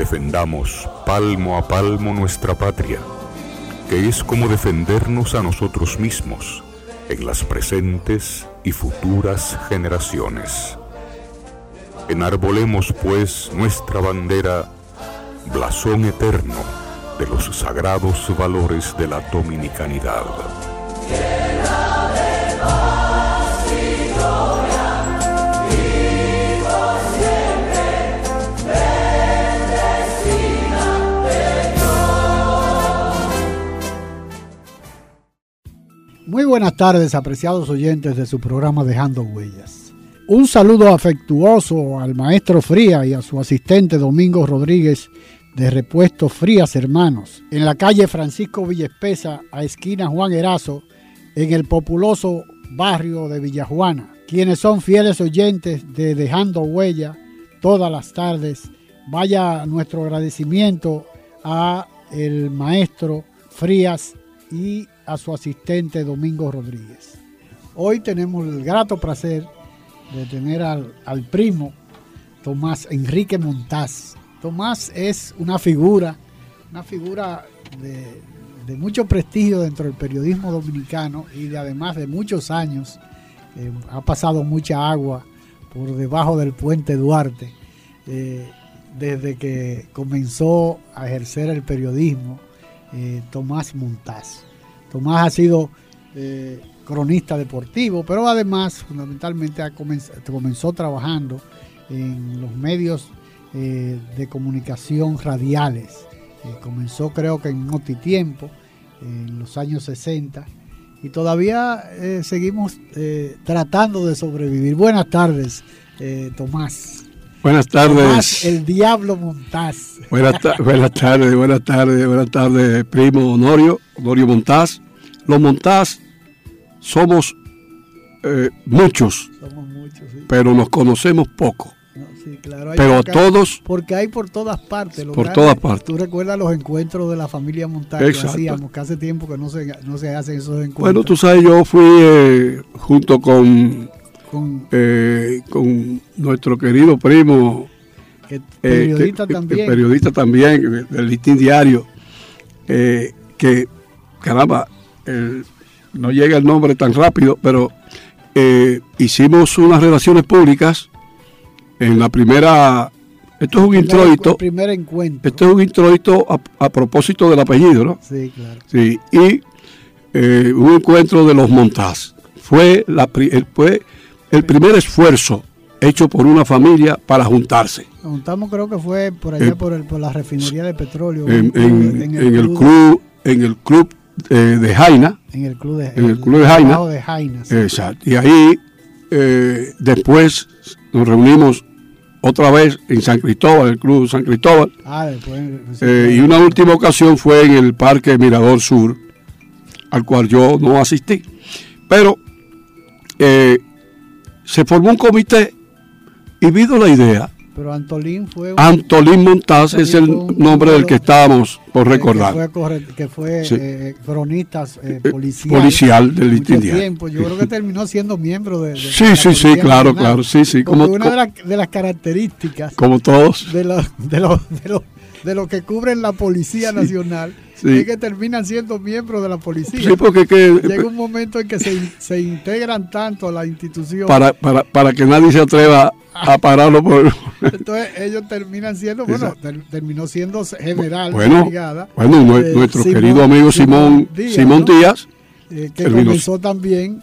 Defendamos palmo a palmo nuestra patria, que es como defendernos a nosotros mismos en las presentes y futuras generaciones. Enarbolemos pues nuestra bandera, blasón eterno de los sagrados valores de la dominicanidad. Muy buenas tardes, apreciados oyentes de su programa Dejando Huellas. Un saludo afectuoso al maestro Fría y a su asistente Domingo Rodríguez de Repuesto Frías Hermanos, en la calle Francisco Villespesa, a esquina Juan Erazo, en el populoso barrio de Villajuana. Quienes son fieles oyentes de Dejando Huella todas las tardes, vaya nuestro agradecimiento a el maestro Frías y a su asistente Domingo Rodríguez. Hoy tenemos el grato placer de tener al, al primo Tomás Enrique Montaz. Tomás es una figura, una figura de, mucho prestigio dentro del periodismo dominicano y de, además de muchos años. Eh, ha pasado mucha agua por debajo del puente Duarte eh, desde que comenzó a ejercer el periodismo eh, Tomás Montaz. Tomás ha sido eh, cronista deportivo, pero además fundamentalmente comenzó trabajando en los medios eh, de comunicación radiales. Eh, comenzó creo que en Notitiempo, en los años 60, y todavía seguimos tratando de sobrevivir. Buenas tardes, Tomás. Buenas tardes. Tomás, el Diablo Montaz. Buenas, ta buenas tardes, buenas tardes, buenas tardes, primo Honorio, Honorio Montaz. Los Montaz somos eh, muchos, Somos muchos, sí. pero nos conocemos poco. No, sí, claro, hay Pero hay- todos, Porque hay por todas partes. Por todas partes. Tú recuerdas los encuentros de la familia Montaña que hacíamos, que hace tiempo que no se, no se hacen esos encuentros. bueno, tú sabes, yo fui eh, junto con, Con eh, con nuestro querido primo, eh, periodista que- también. periodista también, del Listín Diario, eh, que, caramba, no llega el nombre tan rápido, pero hicimos unas relaciones públicas en la primera, esto es un El introito, primer encuentro. esto es un introito a, a propósito del apellido, ¿no? Sí, claro. Sí, y un encuentro de los Montaz. Fue, la, fue el primer esfuerzo hecho por una familia para juntarse. Nos juntamos, creo que fue por allá Eh, por, el, por la refinería de petróleo. en, en- club- en el club en el club eh, de Jaina En el club de, en el club de Jaina. de Jaina, sí. exacto y ahí eh, después nos reunimos otra vez en San Cristóbal el club San Cristóbal Ah, después. sí, eh, y una última ocasión fue en el parque Mirador Sur al cual yo no asistí pero eh, se formó un comité y vino la idea Pero Antolín fue. un- Antolín Montaz es el un- nombre del que estábamos por que recordar fue, que fue Sí. eh, cronista eh, Eh, policial. policial del tiempo. Yo creo que terminó siendo miembro de. de Sí, la sí, sí, claro, Nacional. claro, sí, sí, como- una de, las- de las características como todos de los de los de los de los que cubren la Policía Nacional sí. es que terminan siendo miembros de la policía. Sí, porque que, Llega un momento en que se, se integran tanto a la institución. para, para, para que nadie se atreva a pararlo por... Entonces ellos terminan siendo, bueno, ter- terminó siendo general de Bueno, brigada, bueno, eh, nuestro Simón- querido amigo Simón, Díaz, Simón ¿no? Díaz, eh, que terminó- comenzó también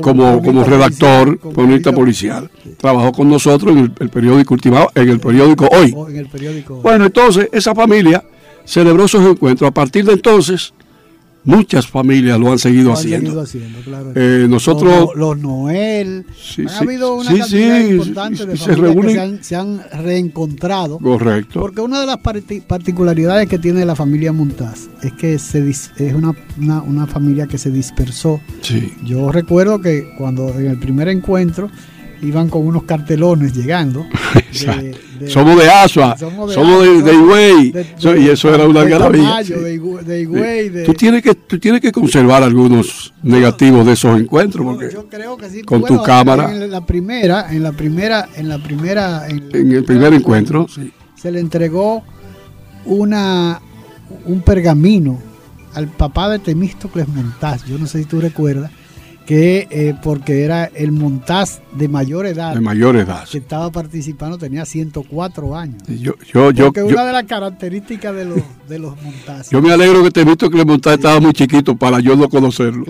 como, como, redactor, policial, cronista policial, trabajó con nosotros en el, el periódico Ultimado, en el periódico Hoy. o en el periódico. Bueno, entonces esa familia celebró esos encuentros. A partir de entonces, muchas familias lo han seguido haciendo. Eh, nosotros los, Noel, ha habido una cantidad importante de familias que se han, reencontrado. Correcto. Porque una de las particularidades que tiene la familia Montaz es que se es una, una, familia que se dispersó. Yo recuerdo que cuando en el primer encuentro iban con unos cartelones llegando. somos de Asua, somos de, de, Higüey, y eso era una maravilla. De, tú, tienes que, tú tienes que conservar algunos negativos de esos encuentros, porque yo creo que sí. con tu cámara. En la primera, en la primera, en la primera, en, el primer encuentro, se le entregó una un pergamino al papá de Temístocles Montaz, yo no sé si tú recuerdas, que eh, porque era el montaz de mayor edad. De mayor edad. Que estaba participando, tenía 104 años. Yo, yo, porque una de las características de los, de los Yo me alegro que Temístocles Montaz estaba muy chiquito para yo no conocerlo.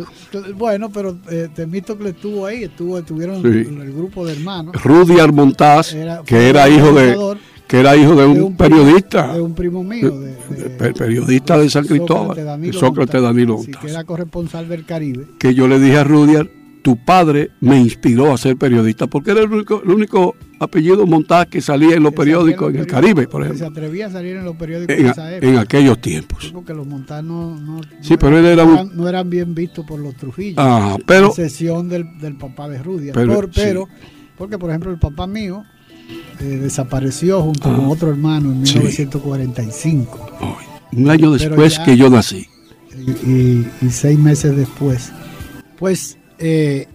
Bueno, pero eh, Temístocles estuvo ahí, estuvo, estuvieron el grupo de hermanos. Rudyard Montaz, que era hijo de que era hijo de un, periodista. de un primo mío. De, periodista de San Cristóbal. de Sócrates Danilo que era corresponsal del Caribe. Que yo le dije a Rudyard, tu padre me inspiró a ser periodista, porque era el único, el único apellido Montaz que salía en los periódicos en, el Caribe, por ejemplo. se atrevía a salir en los periódicos en, esa época. En aquellos tiempos. porque los Montaz no, no, eran, bien vistos por los Trujillos. Ah, pero... Excepción del, del papá de Rudyard. Pero, pero porque por ejemplo el papá mío eh, desapareció junto con ah. otro hermano en 1945. un año después que yo nací. Y, seis meses después. Pues eh,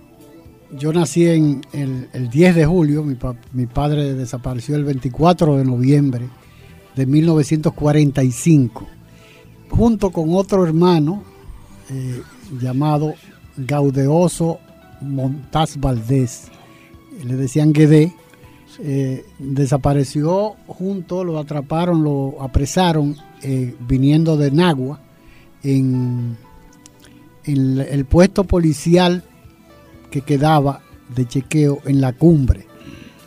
yo nací en el, 10 de julio, mi, mi, padre desapareció el 24 de noviembre de 1945, junto con otro hermano eh, llamado Gaudeoso Montaz Valdés. Le decían Guedé eh, desapareció junto, lo atraparon, lo apresaron eh, viniendo de Nagua en, el puesto policial que quedaba de chequeo en la cumbre.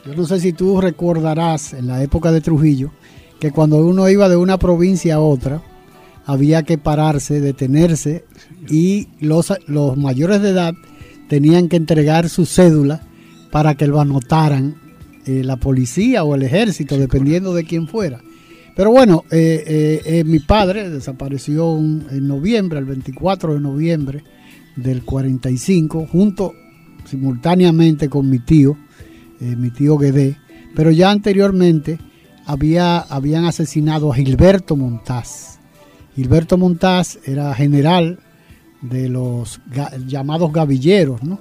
Yo no sé si tú recordarás en la época de Trujillo que cuando uno iba de una provincia a otra había que pararse, detenerse y los, los mayores de edad tenían que entregar su cédula para que lo anotaran eh, la policía o el ejército, dependiendo de quién fuera. Pero bueno, eh, eh, mi padre desapareció en noviembre, el 24 de noviembre del 45, junto simultáneamente con mi tío, mi tío Guedé, pero ya anteriormente había, habían asesinado a Gilberto Montaz. Gilberto Montaz era general de los llamados gavilleros, ¿no?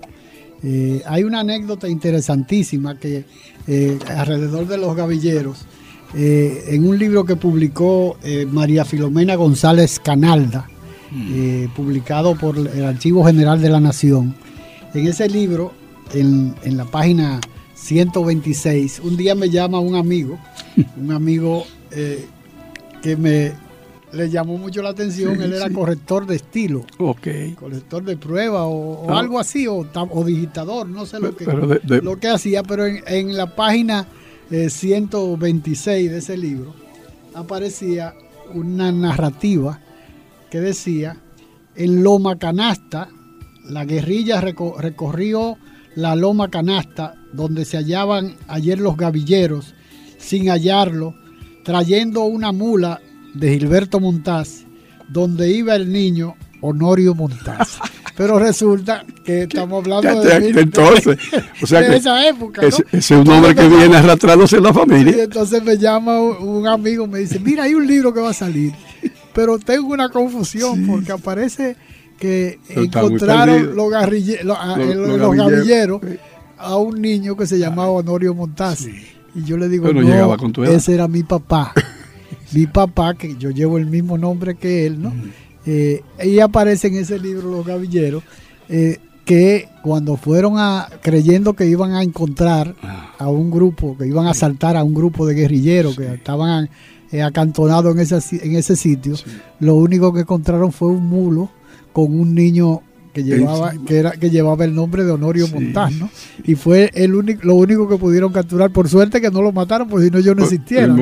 Eh, hay una anécdota interesantísima que eh, alrededor de los gavilleros, eh, en un libro que publicó María Filomena González Canalda, mm. publicado por el Archivo General de la Nación, en ese libro, en, en la página 126, un día me llama un amigo, un amigo que me le llamó mucho la atención, él era corrector de estilo. Ok. Corrector de prueba o, ah. algo así, o, digitador, no sé lo que, Lo que hacía, pero en, la página 126 eh, de ese libro aparecía una narrativa que decía, en Loma Canasta, la guerrilla recorrió la Loma Canasta, donde se hallaban ayer los gavilleros, sin hallarlo, trayendo una mula de Gilberto Montaz, donde iba el niño Honorio Montaz. Pero resulta que estamos hablando de, entonces, o sea que esa época. Ese, es un nombre que viene arrastrándose en la familia. Y entonces me llama un, amigo, me dice, mira, hay un libro que va a salir. Pero tengo una confusión porque aparece que encontraron los, los, gavilleros a un niño que se llamaba Honorio Montaz. Y yo le digo, no, ese era mi papá mi papá, que yo llevo el mismo nombre que él, ¿no? Eh, y aparece en ese libro Los Gavilleros, eh, que cuando fueron a, creyendo que iban a encontrar ah. a un grupo, que iban a asaltar a un grupo de guerrilleros que estaban eh, acantonados en ese, en ese sitio, lo único que encontraron fue un mulo con un niño que llevaba, que era, que llevaba el nombre de Honorio Montaz, ¿no? Y fue el único, lo único que pudieron capturar. Por suerte que no lo mataron, porque si no yo no existiera.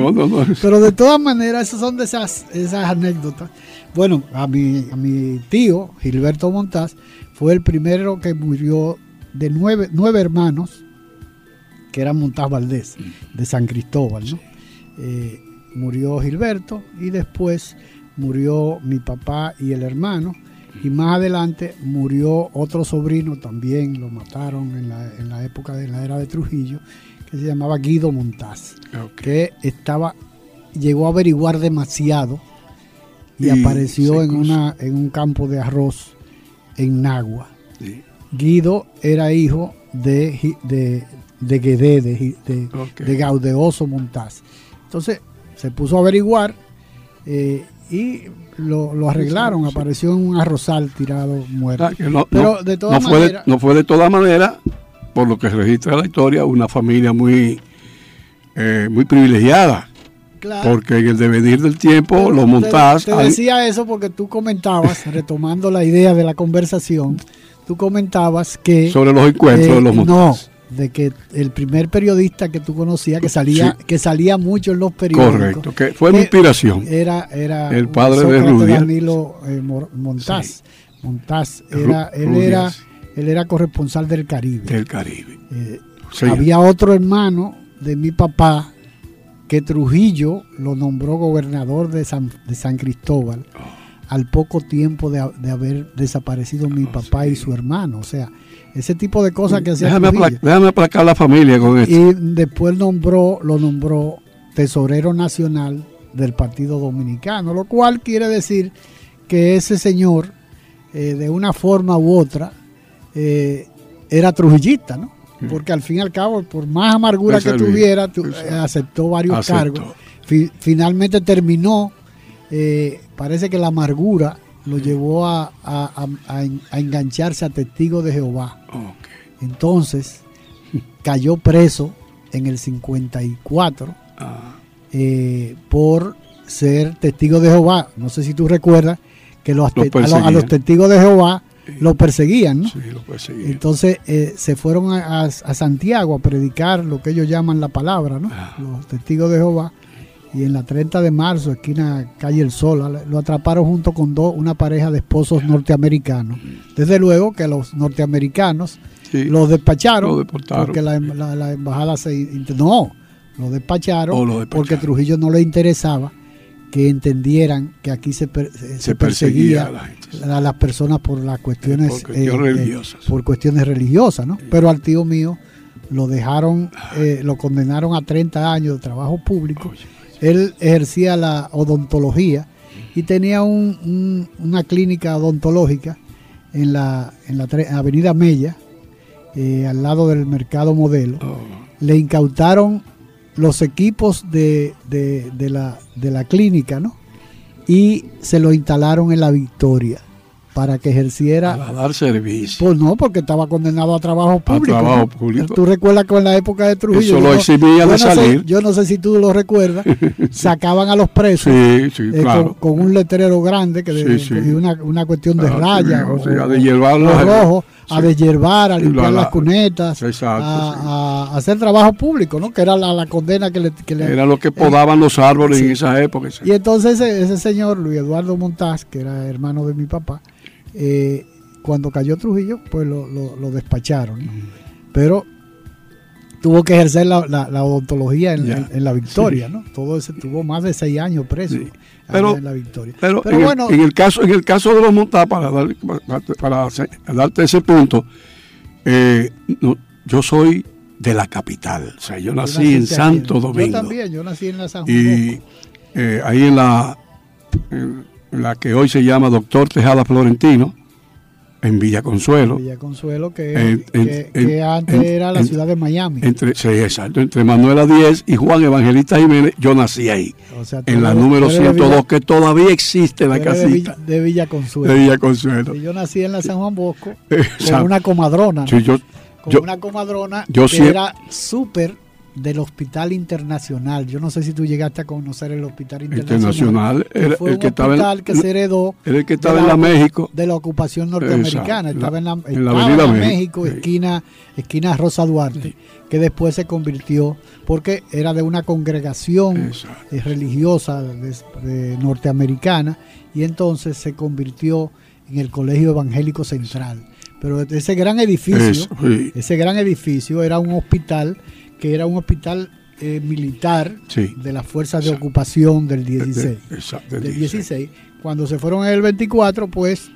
Pero de todas maneras, esas son de esas, esas anécdotas. Bueno, a mi, a mi tío, Gilberto Montaz, fue el primero que murió de nueve, nueve hermanos, que eran Montaz Valdés, de San Cristóbal, ¿no? Eh, murió Gilberto y después murió mi papá y el hermano. Y más adelante murió otro sobrino, también lo mataron en la, en la época de la era de Trujillo, que se llamaba Guido Montaz, que estaba, llegó a averiguar demasiado y, apareció en, una, en un campo de arroz en Nagua. Guido era hijo de, de, de Guedé, de, de, Gaudeoso Montaz. Entonces se puso a averiguar eh, y lo, arreglaron, apareció en un arrozal tirado muerto. no, Pero de todas maneras. Fue no fue de todas maneras, por lo que registra la historia, una familia muy, eh, muy privilegiada. Porque en el devenir del tiempo lo montás. Te, decía eso porque tú comentabas, retomando la idea de la conversación, tú comentabas que. Sobre los encuentros de los eh, montás de que el primer periodista que tú conocías que salía que salía mucho en los periódicos correcto que fue mi inspiración. era era el padre de Rudia Danilo eh, Montaz. Montaz era él era él era corresponsal del Caribe. Del Caribe. Eh, había otro hermano de mi papá que Trujillo lo nombró gobernador de San, de San Cristóbal oh. al poco tiempo de, haber desaparecido mi oh, papá y su hermano. O sea ese tipo de cosas que hacía. Déjame, déjame aplacar la familia con esto. Y después nombró, lo nombró tesorero nacional del Partido Dominicano, lo cual quiere decir que ese señor, eh, de una forma u otra, eh, era trujillista, ¿no? Mm. Porque al fin y al cabo, por más amargura que tuviera, eh, aceptó varios cargos. finalmente terminó, parece que la amargura lo llevó a, engancharse a testigo de Jehová. Entonces, cayó preso en el 54 ah. eh, por ser testigo de Jehová. No sé si tú recuerdas que los, a, los, testigos de Jehová lo perseguían, ¿no? Sí, lo perseguían. Entonces eh, se fueron a, Santiago a predicar lo que ellos llaman la palabra, ¿no? Ah. Los testigos de Jehová y en la 30 de marzo, esquina calle El Sol, lo atraparon junto con dos, una pareja de esposos norteamericanos. Desde luego que los norteamericanos los despacharon porque la, embajada se... No, los despacharon, porque Trujillo no le interesaba que entendieran que aquí se, se, perseguía, a, las personas por las cuestiones, por cuestiones eh, eh, religiosas. por cuestiones religiosas, ¿no? Pero al tío mío lo dejaron, eh, lo condenaron a 30 años de trabajo público él ejercía la odontología y tenía una clínica odontológica en la, en la Avenida Mella, eh, al lado del Mercado Modelo. Oh. Le incautaron los equipos de, de, la, de la clínica, ¿no? Y se lo instalaron en la Victoria para que ejerciera. Para dar servicio. Pues no, porque estaba condenado a trabajo público. A trabajo público. Tú recuerdas que en la época de Trujillo. Eso lo eximía de salir. yo no sé si tú lo recuerdas. sacaban a los presos sí, sí, eh, claro. con, un letrero grande que y una, una, cuestión de raya. O, sea, de hierbar los rojos, a deshiervar, a limpiar las cunetas, a, hacer trabajo público, ¿no? Que era la, condena que le, que Era lo que podaban los árboles en esa época. Y entonces ese, ese señor, Luis Eduardo Montaz, que era hermano de mi papá, eh, cuando cayó Trujillo, pues lo, despacharon. Pero tuvo que ejercer la, odontología en, la victoria, ¿no? Todo ese tuvo más de seis años preso pero, en la victoria. Pero, en, bueno, el, en, el, caso, en el caso de los montados, para, para, darte ese punto, eh, yo soy de la capital. O sea, yo nací en Santo Domingo. Yo también, yo nací en la San Juan Y eh, ahí en la la que hoy se llama Doctor Tejada Florentino, en Villa Consuelo. Villa Consuelo, que, que, antes era la ciudad de Miami. Entre, sí, exacto. Entre Manuela Díez y Juan Evangelista Jiménez, yo nací ahí. en la número 102, que todavía existe la casita. De Villa, Consuelo. De Villa Consuelo. Y yo nací en la San Juan Bosco, con una comadrona. Sí, yo, con una comadrona que era súper del Hospital Internacional. Yo no sé si tú llegaste a conocer el Hospital Internacional. Internacional era fue el un que estaba hospital en, que se heredó el que de en la México. de la ocupación norteamericana. Exacto, Estaba en la, en la estaba Avenida México, esquina, esquina Rosa Duarte, que después se convirtió, porque era de una congregación Exacto. eh, religiosa de- de norteamericana, y entonces se convirtió en el Colegio Evangélico Central. Pero ese gran edificio, Eso, sí. ese gran edificio era un hospital que era un hospital eh, militar Sí. de las fuerzas de Exacto. ocupación del 16. De- exacto, del del 16. 16. Cuando se fueron en el 24, pues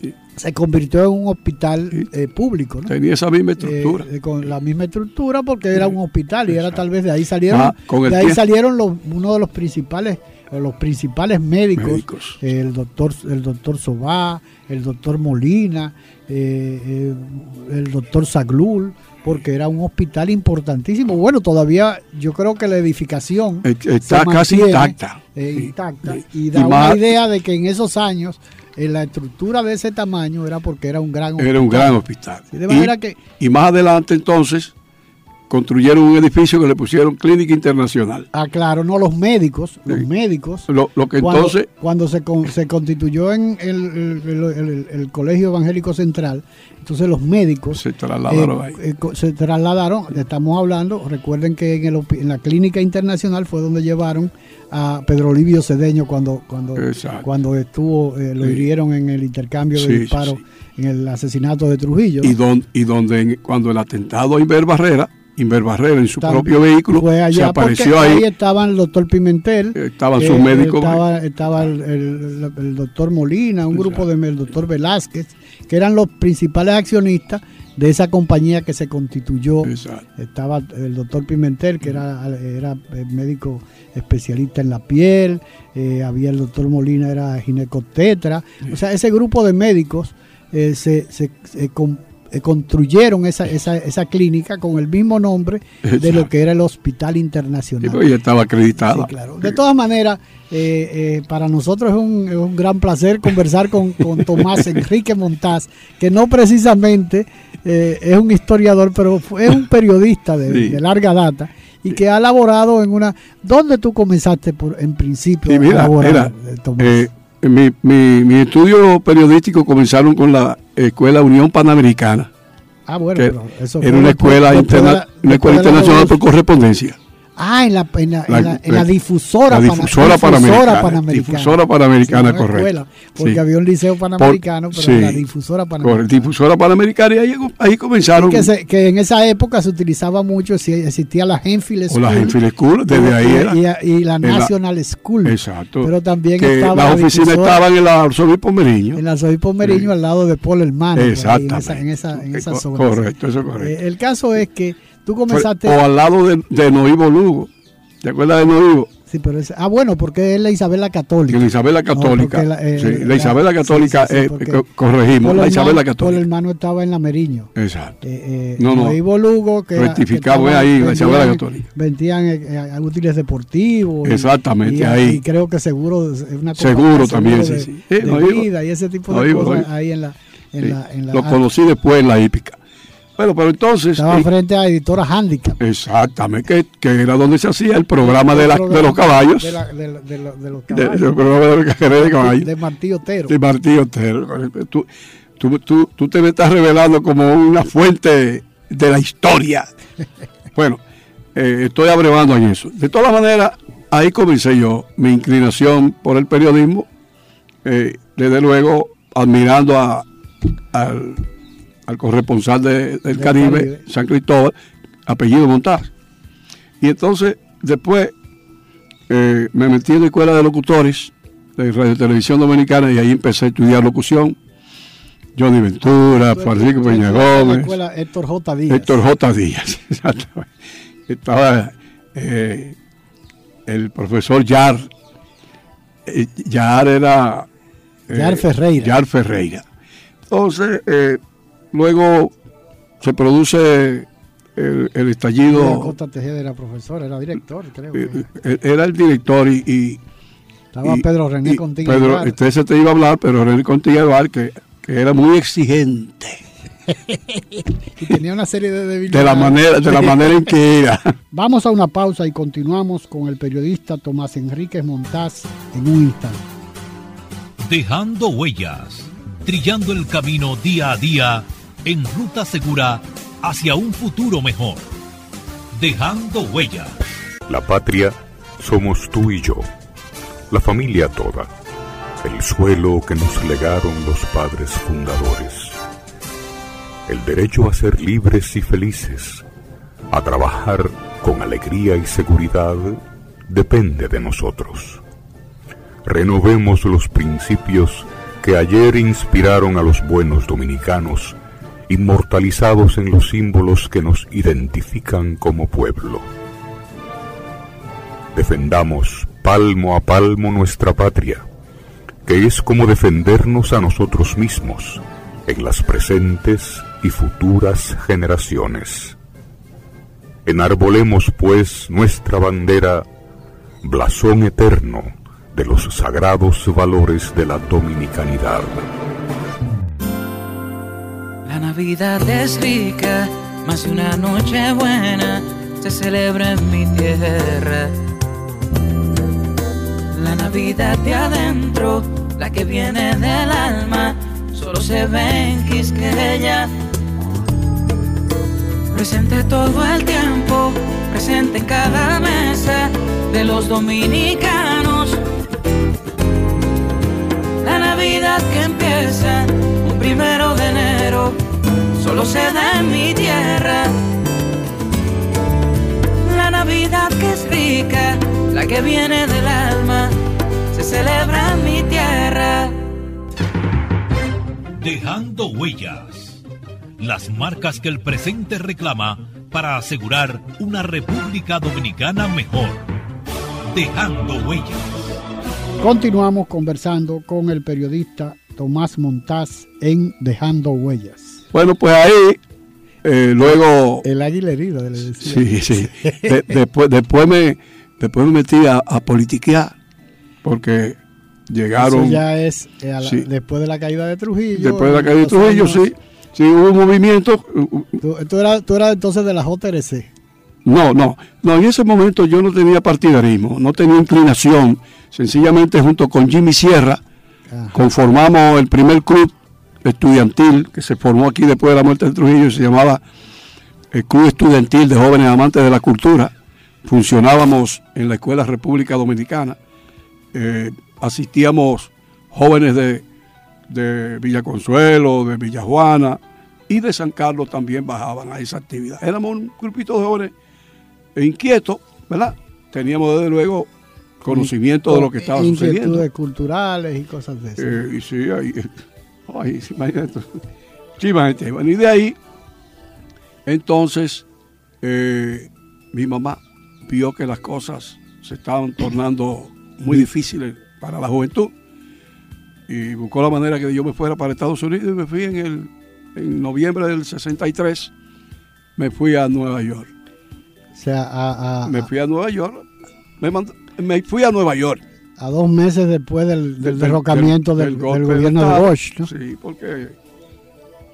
Sí. se convirtió en un hospital Sí. eh, público, ¿no? Tenía esa misma Eh, estructura. eh, con la misma estructura porque era un hospital y era tal vez de ahí salieron Ah, de ahí tiempo. salieron los, uno de los principales los principales médicos, Médicos. eh, el doctor el doctor Sobá el doctor Molina eh, eh, el doctor Saglul porque era un hospital importantísimo bueno todavía yo creo que la edificación Eh, Está casi intacta. eh, intacta y da una idea de que en esos años eh, la estructura de ese tamaño era porque era un gran Era un gran hospital. Sí, de manera y, que y más adelante entonces construyeron un edificio que le pusieron Clínica Internacional. Ah, claro, no los médicos, los Sí. médicos. Lo, lo que cuando, entonces cuando se, con- se constituyó en el, el- el- el- el Colegio Evangélico Central, entonces los médicos se trasladaron eh, ahí. eh, se trasladaron, estamos hablando, recuerden que en, en la Clínica Internacional fue donde llevaron a Pedro Olivio Cedeño cuando cuando Exacto. cuando estuvo, eh, lo Sí. hirieron en el intercambio de Sí, disparos, en el asesinato de Trujillo. Y, don- y donde cuando el atentado a Inver Barrera, Inver Barrera en su También propio vehículo se apareció ahí, estaban el doctor Pimentel, estaban Eh, sus médicos. Estaba, estaba el, el- el doctor Molina, un grupo de el doctor Velázquez, que eran los principales accionistas de esa compañía que se constituyó. Exacto. Estaba el doctor Pimentel, que era, era eh, médico especialista en la piel, eh, había el doctor Molina, era ginecotetra. O sea, ese grupo de médicos eh, se, se- se construyeron esa, esa, esa clínica con el mismo nombre de lo que era el Hospital Y Internacional. ella estaba acreditada. Sí, claro. De todas maneras, eh, eh, para nosotros es un, es un gran placer conversar con, con Tomás Enrique Montaz, que no precisamente eh, es un historiador, pero fue- es un periodista de, Sí. de larga data y que ha laborado en una... ¿Dónde tú comenzaste por, en principio Sí, a laborar, mira, eh, Tomás? Mi, mi, mi estudio periodístico comenzaron con la Escuela Unión Panamericana. ah, bueno, que eso Era una escuela, interna- una escuela internacional por correspondencia. Ah, en la, en la, La- en la- en la la- difusora, la difusora panamericana, panamericana. difusora panamericana, no correcto. porque Sí. había un liceo panamericano, pero sí. la difusora panamericana. difusora panamericana y ahí, ahí comenzaron que, se- que en esa época se utilizaba mucho, si existía la Enfield o School. las Enfield School, desde ahí era. y, y la la- National School. Exacto. Pero también que estaba las la oficinas difusora estaban en el arzobispo Meriño. en la Arzobispo Meriño, Sí. al lado de Paul Hermano. ahí, Exactamente. En esa, en esa, en esa Co- zona. Correcto, eso es correcto. Eh, el caso es que tú Fue- comenzaste. o al lado de, de Noivo Lugo. ¿Te acuerdas de Noivo? sí, pero ah, bueno, porque es la Isabela Católica. La Isabela Católica. la- eh, sí, la la- Isabela Católica, sí, sí, sí, eh, corregimos, la Isabela Católica. Hermano estaba en la Meriño. Exacto. Eh, eh, No, no. Noivo Lugo, que Rectificamos ahí, la Isabela Católica. Vendían eh, eh, útiles deportivos. Exactamente, y, ahí. y creo que seguro, es una Seguro también, seguro sí, de, sí. Eh, de vida y ese tipo de cosas ahí en la... En Sí, la, en la Lo conocí después en la hípica. Bueno, pero entonces. estaba eh, frente a Editora Handicap. exactamente, que, que era donde se hacía el programa de, la- de los caballos. De, la- de la- de los caballos. programa de caballos. de Martí Otero. de Martí Otero. Tú, tú, tú, tú te me estás revelando como una fuente de la historia. Bueno, eh, estoy abrevando en eso. De todas maneras, ahí comencé yo mi inclinación por el periodismo, eh, desde luego admirando a- al, al corresponsal de- del Del Caribe, Caribe. San Cristóbal, apellido Montaz. Y entonces, después, eh, me metí en la escuela de locutores de Radio Televisión Dominicana y ahí empecé a estudiar locución. Johnny Ventura, Francisco Peña Gómez, escuela Héctor J. Díaz. Héctor J. Díaz. exactamente. Estaba eh, el profesor Yar. Eh, Yar era. eh, Yar Ferreira. Yar Ferreira. Entonces, eh, luego se produce el, el estallido. Costa Tejeda era profesor, era director, creo. eh, eh, Era el director y, y- Estaba y- Pedro René contigo. Pedro, este se te iba a hablar, pero René Contigo que, que era muy exigente. y tenía una serie de debilidades. De la manera, de la manera en que era. Vamos a una pausa y continuamos con el periodista Tomás Enríquez Montaz en un instante. Dejando huellas, trillando el camino día a día en ruta segura hacia un futuro mejor. Dejando huellas. La patria somos tú y yo, la familia toda, el suelo que nos legaron los padres fundadores. El derecho a ser libres y felices, a trabajar con alegría y seguridad, depende de nosotros. Renovemos los principios que ayer inspiraron a los buenos dominicanos, inmortalizados en los símbolos que nos identifican como pueblo. Defendamos palmo a palmo nuestra patria, que es como defendernos a nosotros mismos en las presentes y futuras generaciones. Enarbolemos pues nuestra bandera, blasón eterno de los sagrados valores de la dominicanidad. La Navidad es rica, más de una noche buena se celebra en mi tierra. La Navidad de adentro, la que viene del alma, solo se ve en Quisqueya. Presente todo el tiempo, presente en cada mesa de los dominicanos. La Navidad que empieza un primero de enero, solo se da en mi tierra. La Navidad que es rica, la que viene del alma, se celebra en mi tierra. Dejando huellas. Las marcas que el presente reclama para asegurar una República Dominicana mejor. Dejando huellas. Continuamos conversando con el periodista Tomás Montaz en Dejando Huellas. Bueno, pues ahí, eh, luego... El águila herida, le decía. Sí, sí. De- después, después, me, después me metí a, a politiquear, porque llegaron... Eso ya es eh, a la- Sí. después de la caída de Trujillo. Después de la caída de Trujillo, años- sí. Sí, hubo un movimiento. Tú, tú eras, tú eras entonces de la JRC. No, no, no, en ese momento yo no tenía partidarismo, no tenía inclinación. Sencillamente junto con Jimmy Sierra Ajá. conformamos el primer club estudiantil que se formó aquí después de la muerte de Trujillo y se llamaba el Club Estudiantil de Jóvenes Amantes de la Cultura. Funcionábamos en la Escuela República Dominicana. Eh, asistíamos jóvenes de, de Villa Consuelo, de Villa Juana y de San Carlos también bajaban a esa actividad. Éramos un grupito de jóvenes inquietos, ¿verdad? Teníamos desde luego conocimiento de lo que estaba Inquietudes sucediendo. culturales y cosas de eso. Eh, y sí, ahí, ay, imagínate. Sí, imagínate. Bueno, y de ahí, entonces, eh, mi mamá vio que las cosas se estaban tornando muy difíciles para la juventud y buscó la manera que yo me fuera para Estados Unidos y me fui en, el, en noviembre del 63, me fui a Nueva York. o sea, a, a- Me fui a Nueva York, me, mand- me fui a Nueva York. A dos meses después del, del del- derrocamiento del, del gobierno de. Bush. ¿no? Sí, porque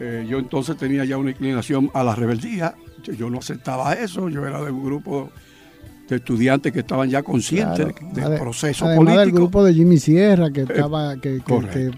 eh, yo entonces tenía ya una inclinación a la rebeldía. Yo, no aceptaba eso. Yo era de un grupo de estudiantes que estaban ya conscientes Claro. del proceso Además del político. Eh, grupo de Jimmy Sierra que estaba que, que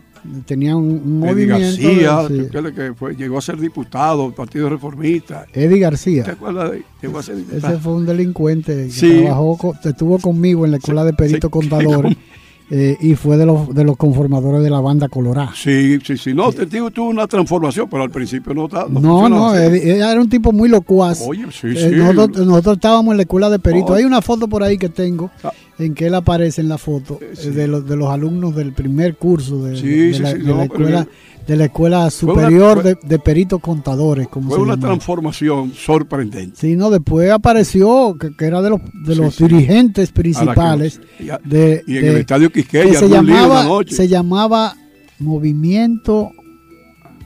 tenía un, un Eddie movimiento. García, de- sí. que, fue- llegó a ser diputado del Partido Reformista. Eddie ¿Te García. acuerdas de Llegó a ser Ese diputado. fue un delincuente que Sí. trabajó, estuvo conmigo en la escuela de peritos contadores eh, y fue de los, de los conformadores de la banda Colorada. Sí, sí, sí. No, te digo, tuvo una transformación, pero al principio no estaba. No, no. Eddie- era un tipo muy locuaz. Oye, sí, Eh, sí. nosotros, nosotros estábamos en la escuela de peritos. Hay una foto por ahí que tengo Ah. En que él aparece en la foto Eh, sí. de, los, de los alumnos del primer curso de, Sí, de sí, la, no, escuela, que- de la escuela superior de, peritos contadores. Como Fue se una transformación sorprendente. Sí, no, después apareció que, que era de los, de los dirigentes que- principales y a- de, y en el estadio que Quisqueya, se lío una llamaba, noche. se llamaba Movimiento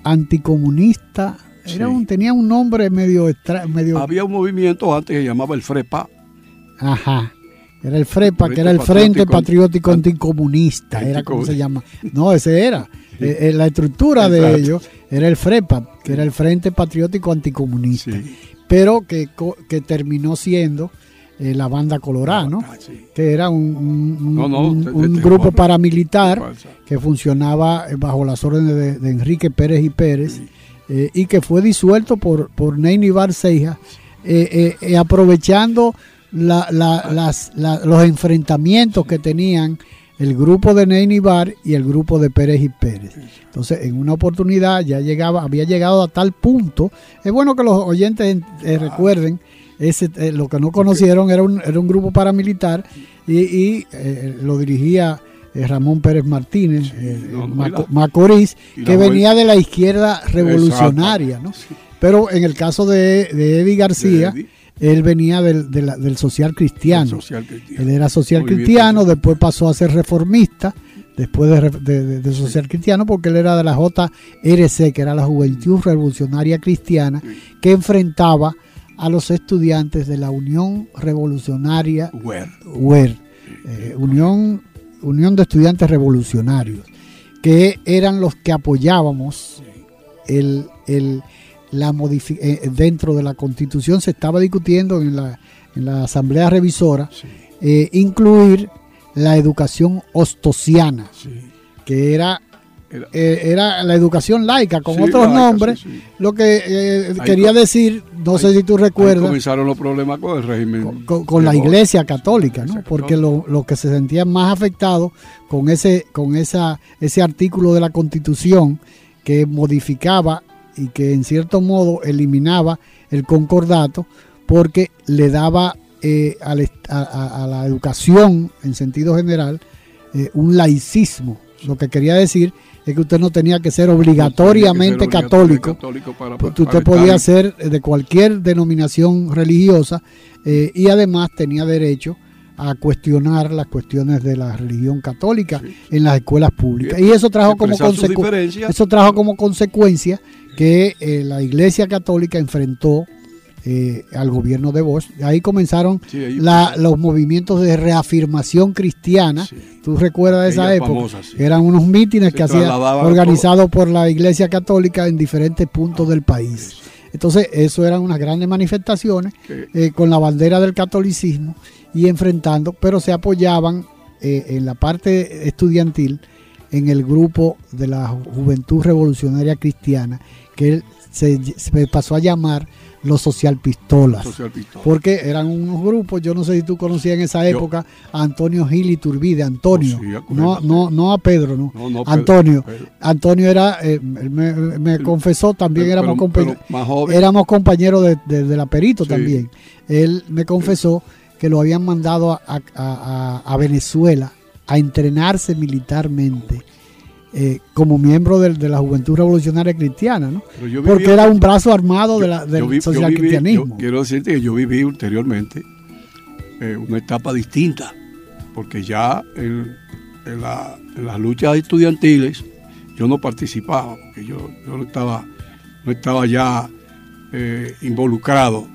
Anticomunista. Era un, tenía un nombre medio extra, medio Había un movimiento antes que se llamaba el FREPA. Ajá. Era el FREPA, que era el Frente Patriótico Anti- Anticomunista, era como Anticomunista. se llama. No, ese era. Eh, eh, la estructura de ellos era el FREPA, que era el Frente Patriótico Anticomunista, pero que, que terminó siendo eh, la banda Colorada, ¿no? Ah, que era un, grupo paramilitar que funcionaba bajo las órdenes de, Enrique Pérez y Pérez eh, y que fue disuelto por, por Neini Barceja, eh, aprovechando los enfrentamientos que tenían el grupo de Neini Bar y el grupo de Pérez y Pérez. Entonces, en una oportunidad ya llegaba, había llegado a tal punto. Es bueno que los oyentes recuerden ese, eh, lo que no conocieron era un, era un grupo paramilitar y, eh, lo dirigía eh, Ramón Pérez Martínez, Macorís, que venía de la izquierda revolucionaria. ¿no? Pero en el caso de, de Eddie García, él venía del, del social, cristiano. Él era social cristiano, después pasó a ser reformista después de, social cristiano, porque él era de la JRC, que era la Juventud Revolucionaria Cristiana, que enfrentaba a los estudiantes de la Unión Revolucionaria UER, eh, Unión, Unión de Estudiantes Revolucionarios, que eran los que apoyábamos el, la eh, dentro de la constitución se estaba discutiendo en la, en la asamblea revisora eh, incluir la educación ostosiana, que era eh, era la educación laica con otros nombres, lo que eh, quería decir, no sé si tú recuerdas. comenzaron los problemas con el régimen. Con, la iglesia católica, ¿no? Porque los lo que se sentían más afectados con ese, con esa, ese artículo de la constitución que modificaba y que en cierto modo eliminaba el concordato porque le daba eh, a, la educación en sentido general un laicismo, lo que quería decir es que usted no tenía que ser obligatoriamente católico. usted podía ser de cualquier denominación religiosa eh, y además tenía derecho a cuestionar las cuestiones de la religión católica en las escuelas públicas. Y eso trajo como, eso trajo como consecuencia que eh, la Iglesia Católica enfrentó eh, al gobierno de Bosch. Ahí comenzaron los movimientos de reafirmación cristiana. Tú recuerdas de esa época. Eran unos mítines que hacían organizados por la Iglesia Católica en diferentes puntos del país. Entonces, eso eran unas grandes manifestaciones eh, con la bandera del catolicismo y enfrentando, pero se apoyaban eh, en la parte estudiantil en el grupo de la Juventud Revolucionaria Cristiana, que se, se pasó a llamar los social pistolas. Porque eran unos grupos, yo no sé si tú conocías en esa época a Antonio Gil y Turbide, Antonio, no, no, no a Pedro, no, Antonio. Antonio era, eh, me, confesó, también éramos, compañeros, éramos compañeros de, la Perito también. Él me confesó que lo habían mandado a Venezuela a entrenarse militarmente eh, como miembro de, la Juventud Revolucionaria Cristiana, ¿no? Porque era un brazo armado de la, del social cristianismo. quiero decirte que yo viví ulteriormente eh, una etapa distinta, porque ya en, las luchas estudiantiles yo no participaba, porque yo, no, estaba, no estaba ya eh, involucrado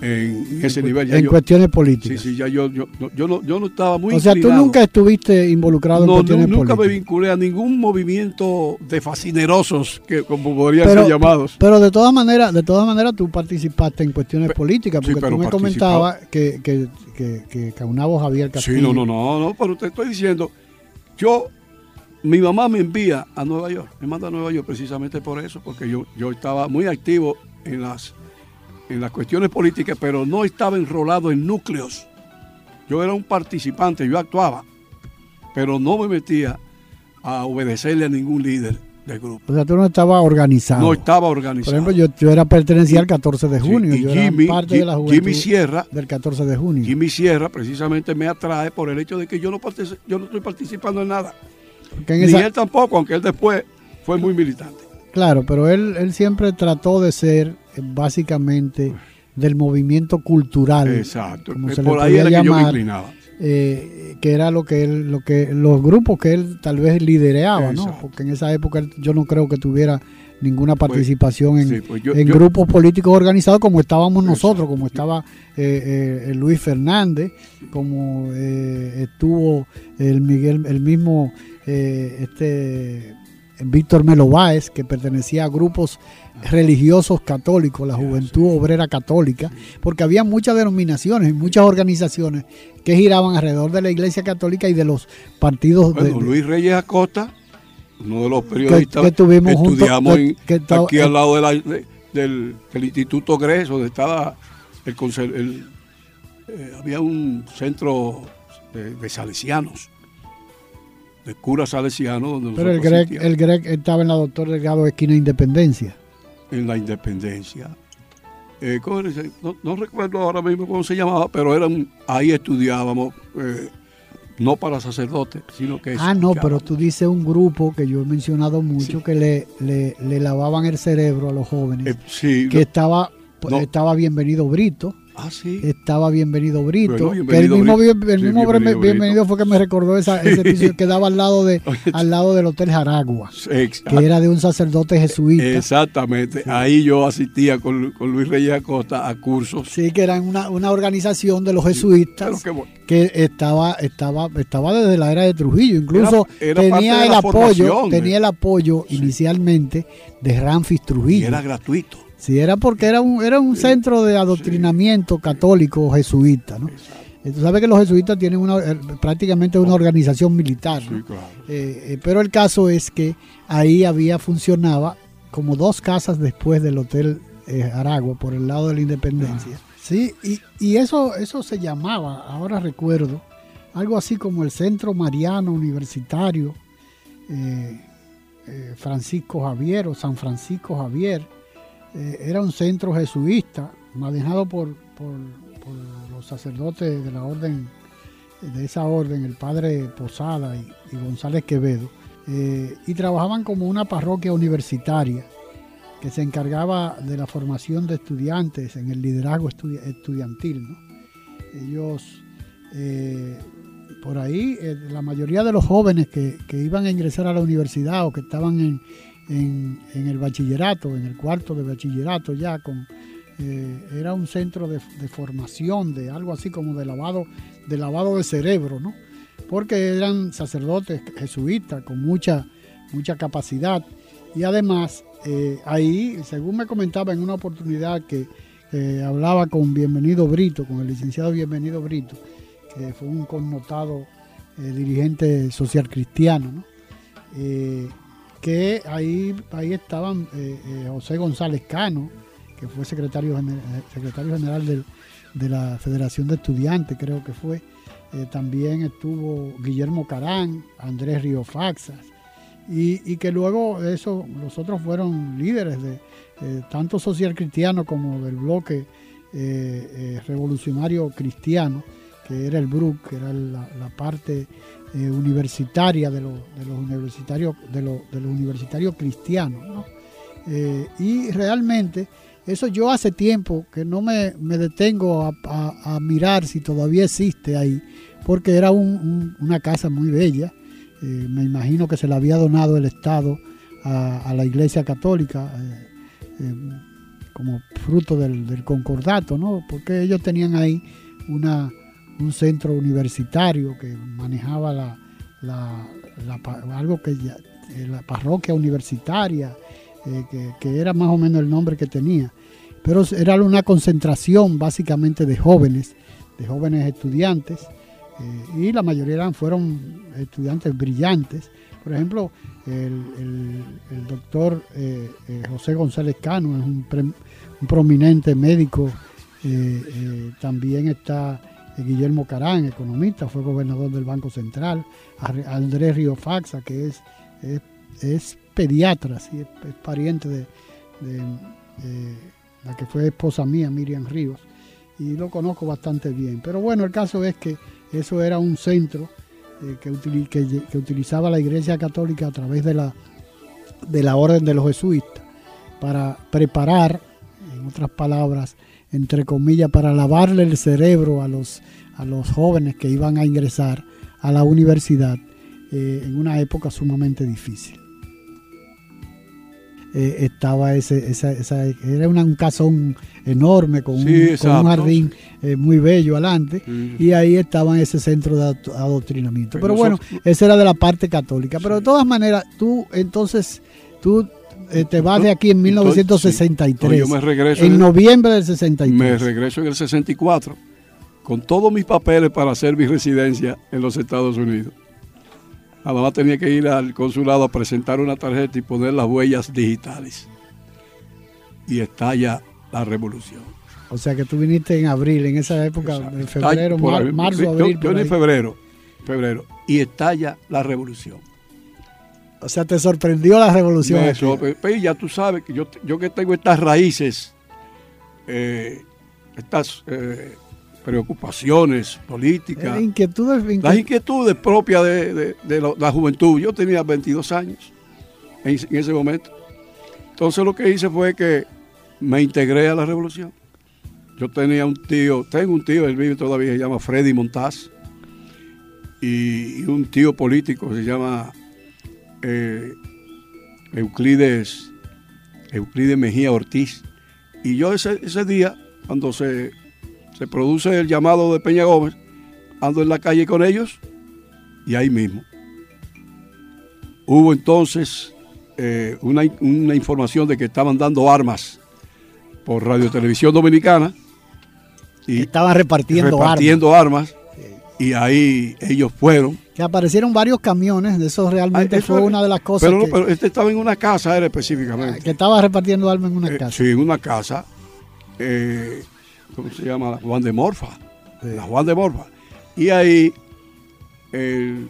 en ese nivel. en cuestiones políticas. Sí, sí, ya yo, yo, yo, no, yo no estaba muy... O sea, tú nunca estuviste involucrado en cuestiones políticas. nunca me vinculé a ningún movimiento de fascinerosos, que como podrían ser llamados. Pero de todas maneras, de todas maneras tú participaste en cuestiones políticas, porque tú me comentabas que, que, que, que Caunabo Javier Castillo... Sí, no, no, no, no, pero te estoy diciendo, yo mi mamá me envía a Nueva York, me manda a Nueva York precisamente por eso, porque yo, yo estaba muy activo en las en las cuestiones políticas, pero no estaba enrolado en núcleos. Yo era un participante, yo actuaba, pero no me metía a obedecerle a ningún líder del grupo. O sea, tú no estabas organizado. No estaba organizado. Por ejemplo, yo, era pertenecía al 14 de junio. yo Jimmy, era parte de la Jimmy Sierra, del 14 de junio. Jimmy Sierra precisamente me atrae por el hecho de que yo no, yo no estoy participando en nada. Ni él tampoco, aunque él después fue muy militante. Claro, pero él, él siempre trató de ser eh, básicamente del movimiento cultural. Exacto. Como se Por ahí era llamar, que yo eh, que era lo que él, lo que los grupos que él tal vez lidereaba, ¿no? Porque en esa época yo no creo que tuviera ninguna pues, participación en, pues en grupos políticos organizados como estábamos nosotros, como estaba eh, Luis Fernández, como estuvo el Miguel, el mismo este Víctor Melo Báez, que pertenecía a grupos religiosos católicos, la Juventud Obrera Católica, porque había muchas denominaciones y muchas organizaciones que giraban alrededor de la Iglesia Católica y de los partidos Bueno, de, Luis Reyes Acosta, uno de los periodistas que tuvimos estudiamos en- que aquí al lado de la- de- del, del Instituto Gres, donde estaba el, eh, había un centro de, de salesianos, de curas salesianos, donde Pero el Greg, asistíamos el Greg estaba en la Doctor Delgado esquina Independencia. en la Independencia. Eh, no, no recuerdo ahora mismo cómo se llamaba, pero eran, ahí estudiábamos, eh, no para sacerdotes, sino que... Ah, no, pero tú dices un grupo que yo he mencionado mucho Sí. que le, le, le lavaban el cerebro a los jóvenes. Eh, sí, que estaba, no. estaba Bienvenido Brito. Ah, sí. estaba Bienvenido Brito. Bueno, que el mismo, Brito. Sí, Bienvenido bienvenido, Brito. fue que me recordó esa, ese episodio que daba al lado, de, al lado del Hotel Jaragua, que era de un sacerdote jesuita. Exactamente. Ahí yo asistía con, con Luis Reyes Acosta a cursos. Sí, que eran una, una organización de los jesuitas bueno. que estaba, estaba, estaba desde la era de Trujillo. Incluso Era- tenía el la apoyo, tenía eh. el apoyo inicialmente de Ramfis Y Trujillo. era gratuito. Sí, era porque era un, era un centro de adoctrinamiento católico jesuita, ¿no? Tú sabes que los jesuitas tienen una, eh, prácticamente una organización militar, ¿no? Eh, eh, pero el caso es que ahí había, funcionaba como dos casas después del Hotel eh, Aragua, por el lado de la Independencia. Sí, y, y eso, eso se llamaba, ahora recuerdo, algo así como el Centro Mariano Universitario eh, eh, Francisco Javier o San Francisco Javier. Eh, era un centro jesuita manejado por, por, los sacerdotes de la orden, de esa orden, el padre Posada y, González Quevedo, eh, y trabajaban como una parroquia universitaria que se encargaba de la formación de estudiantes en el liderazgo estudi- estudiantil. ¿no? Ellos, eh, por ahí, la mayoría de los jóvenes que, que iban a ingresar a la universidad o que estaban en, en- el bachillerato, en el cuarto de bachillerato ya, con, eh, era un centro de, formación, de algo así como de lavado, de lavado de cerebro, ¿no? Porque eran sacerdotes jesuitas con mucha, mucha capacidad. Y además, eh, ahí, según me comentaba en una oportunidad que hablaba con Bienvenido Brito, con el licenciado Bienvenido Brito, que fue un connotado eh, dirigente social cristiano, ¿no? Que ahí, ahí estaban eh, eh, José González Cano, que fue secretario, gener- eh, secretario general del- de la Federación de Estudiantes, creo que fue. También estuvo Guillermo Carán, Andrés Río Faxas, y, y que luego eso, los otros fueron líderes de tanto social cristiano como del bloque revolucionario cristiano, que era el BRUC, que era la, parte eh, universitaria de, los- universitarios de, los- universitarios cristianos. ¿no? Eh, y realmente eso yo hace tiempo que no me, me detengo a, mirar si todavía existe ahí, porque era un- un- una casa muy bella. Eh, me imagino que se la había donado el Estado a, la Iglesia Católica como fruto del, del concordato, ¿no? Porque ellos tenían ahí una, un centro universitario que manejaba la, la- algo que eh, la parroquia universitaria, eh, que, era más o menos el nombre que tenía. Pero era una concentración básicamente de jóvenes, de jóvenes estudiantes, eh, y la mayoría eran, fueron estudiantes brillantes. Por ejemplo, el, doctor José González Cano es un, pre- un prominente médico. también está Guillermo Carán, economista, fue gobernador del Banco Central. Andrés Río Faxa, que es, es, es pediatra, sí, es, pariente de, la que fue esposa mía, Miriam Ríos, y lo conozco bastante bien. Pero bueno, el caso es que eso era un centro eh, que, que que utilizaba la Iglesia Católica a través de la, de la Orden de los Jesuitas para preparar, en otras palabras, entre comillas, para lavarle el cerebro a los, a los jóvenes que iban a ingresar a la universidad eh, en una época sumamente difícil. eh, estaba ese, esa, esa- era una- un casón enorme con, Sí, un, con un exacto. jardín eh, muy bello adelante Mm. y ahí estaba ese centro de adoctrinamiento. Pero Pero bueno, esa era de la parte católica. Pero de todas maneras, tú entonces, tú eh, te vas de aquí en Entonces, 1963, sí. No, yo me regreso en en- noviembre del 63. Me regreso en el 64 con todos mis papeles para hacer mi residencia en los Estados Unidos. Nada más tenía que ir al consulado a presentar una tarjeta y poner las huellas digitales. Y estalla la revolución. O sea que tú viniste en abril, en esa época, Exacto. en febrero, mar- marzo, yo- abril. Yo, por en febrero, febrero. Y estalla la revolución. O sea, te sorprendió la revolución. Sorpre- pues, ya tú sabes que yo, yo que tengo estas raíces, eh, estas eh, preocupaciones políticas, inquietudes, inquietudes. las inquietudes propias de, de- de la, la juventud. Yo tenía 22 años en, ese- en ese momento. Entonces lo que hice fue que me integré a la revolución. Yo tenía un tío, tengo un tío, él vive todavía, se llama Freddy Montaz, y, y un tío político se llama eh, Euclides, Euclides Mejía Ortiz. Y yo ese, ese día, cuando se, se produce el llamado de Peña Gómez, ando en la calle con ellos y ahí mismo. Hubo entonces eh, una, una información de que estaban dando armas por Radio Televisión Dominicana y Estaban repartiendo, repartiendo armas. y ahí ellos fueron. Que aparecieron varios camiones, de eso realmente Ah, eso fue era- una de las cosas Pero, no, que, pero este estaba en una casa, era específicamente. que estaba repartiendo armas en una Eh, casa. sí, en una casa. eh, ¿Cómo se llama? La Juan de Morfa. La Juan de Morfa. Y ahí el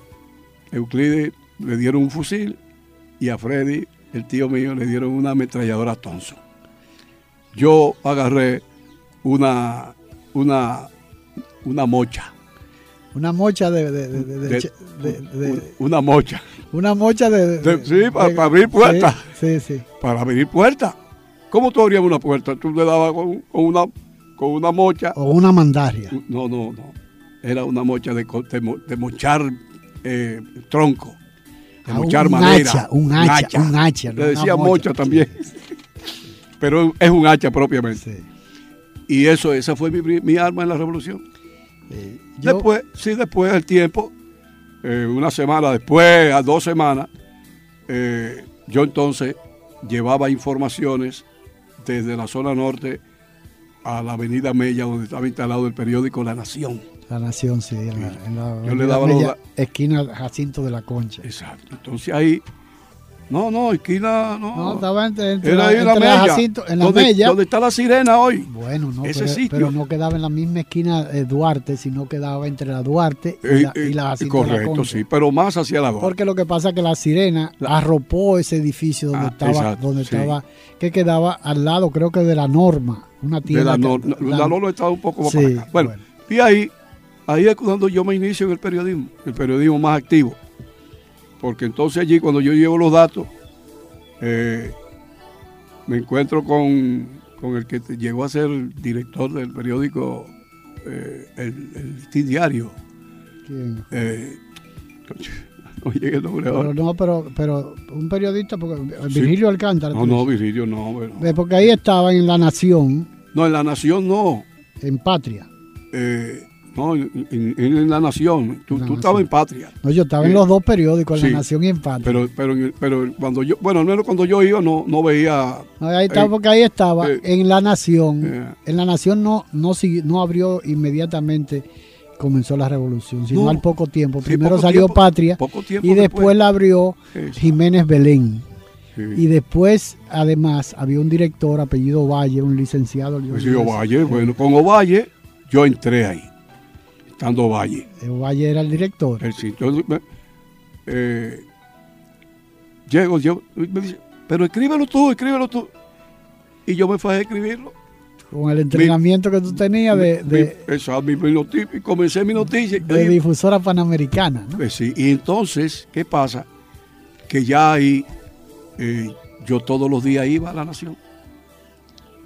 Euclides le dieron un fusil y a Freddy, el tío mío, le dieron una ametralladora Thompson. Yo agarré una, una, una mocha. Una mocha de, de- de- Una mocha. una mocha de, sí, para- para abrir puertas. Sí, sí, sí. Para abrir puertas. ¿Cómo tú abrías una puerta? Tú le dabas con, con una, con una mocha. O una mandaria. No, no, no. Era una mocha de, de, mo- de mochar eh, tronco, de Ah, mochar un madera. hacha, un hacha, un hacha, Le decía mocha. mocha también. Pero es un hacha propiamente. Sí. Y eso, esa fue mi, mi arma en la revolución. Yo- Después, sí, después del tiempo, eh, una semana después, a dos semanas, eh, yo entonces llevaba informaciones desde la zona norte a la avenida Mella, donde estaba instalado el periódico La Nación. La Nación, sí. En la, en la Yo le Avenida daba los Mella, da- esquina Jacinto de la Concha. Exacto. Entonces ahí, no, no, esquina, no. No, estaba entre, entre Era la, ahí en la entre la Mella. Jacinto, en la donde, Mella. donde está la sirena hoy. Bueno, no, Ese pero, sitio. pero no quedaba en la misma esquina de Duarte, sino quedaba entre la Duarte y Eh, la, eh, y la Jacinto de la correcto, sí, pero más hacia la Porque lo que pasa es que la sirena La- arropó ese edificio donde Ah, estaba, exacto, donde sí. estaba, que quedaba al lado, creo que de la norma, una de tienda. la, que- nor- la- la Norma estaba un poco más Sí, para acá. Bueno, bueno. y ahí, ahí es cuando yo me inicio en el periodismo, el periodismo más activo. Porque entonces allí, cuando yo llevo los datos, eh, me encuentro con, con el que llegó a ser director del periódico eh, El, el Listín Diario. ¿Quién? Eh, no llega el nombre ahora. Pero no, pero, pero un periodista, porque Virgilio Alcántara. No, no. Virgilio, no. Eh, Porque ahí estaba en La Nación, No, en La Nación no. en Patria. Eh, no, en, La Nación. Tú, estabas en Patria. No, yo estaba en Eh, los dos periódicos, en sí, La Nación y en Patria. Pero, pero, pero cuando yo, bueno, al menos cuando yo iba no, no veía. No, ahí estaba eh, porque ahí estaba, eh, en La Nación. eh. En La Nación no, no, no abrió inmediatamente, comenzó la revolución, sino No. al poco tiempo. Primero poco salió tiempo- Patria y después, la abrió. Jiménez Belén. Sí. Y después, además, había un director, apellido Valle, un licenciado. Pues eh, bueno, con Ovalle yo entré ahí, estando Ovalle. eh, Valle era el director. El me- eh, llego, yo, me dice, pero escríbelo tú, escríbelo tú. Y yo me fui a escribirlo. Con el entrenamiento que tú tenías de, Mi- de, esa, comencé mi noticia. de Y- difusora panamericana. ¿no? Pues sí, y entonces, ¿qué pasa? Que ya ahí eh, yo todos los días iba a la Nación.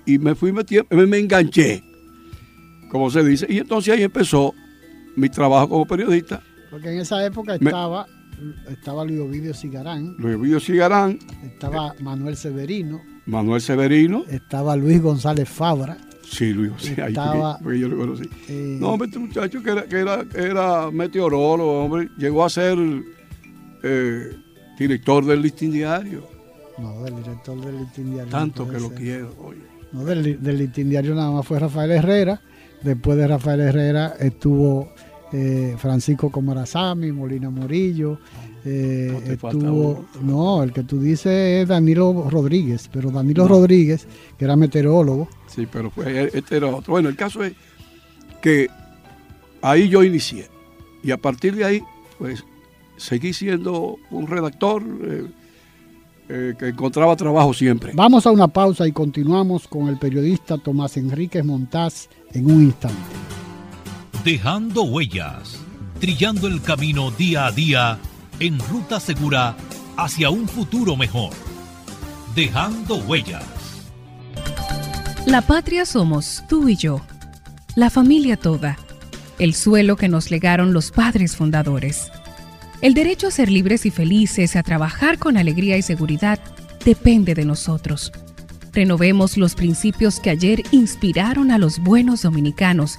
Y me fui metiendo, me, me enganché, como se dice. Y entonces ahí empezó mi trabajo como periodista. Porque en esa época Me- estaba estaba Luis Ovidio Cigarán, Luis Ovidio Cigarán, estaba Manuel Severino, Manuel Severino, estaba Luis González Fabra, sí, Luis, sí, ahí Estaba- porque yo lo conocí. eh, No, hombre, este muchacho que era, que era, que era meteorólogo, hombre, llegó a ser eh, director del listín diario. no, del director del listín diario. no Tanto puede que lo ser. quiero, oye. No, del, del listín diario nada más fue Rafael Herrera. Después de Rafael Herrera estuvo eh, Francisco Comarazami, Molina Morillo. eh, No, estuvo, el que tú dices es Danilo Rodríguez, pero Danilo Rodríguez, que era meteorólogo, Sí, pero fue, este era otro. Bueno, el caso es que ahí yo inicié. Y a partir de ahí, pues, seguí siendo un redactor eh, eh, que encontraba trabajo siempre. Vamos a una pausa y continuamos con el periodista Tomás Enríquez Montaz en un instante. Dejando huellas, trillando el camino día a día en ruta segura hacia un futuro mejor. Dejando huellas. La patria somos tú y yo, la familia toda, el suelo que nos legaron los padres fundadores. El derecho a ser libres y felices, a trabajar con alegría y seguridad, depende de nosotros. Renovemos los principios que ayer inspiraron a los buenos dominicanos,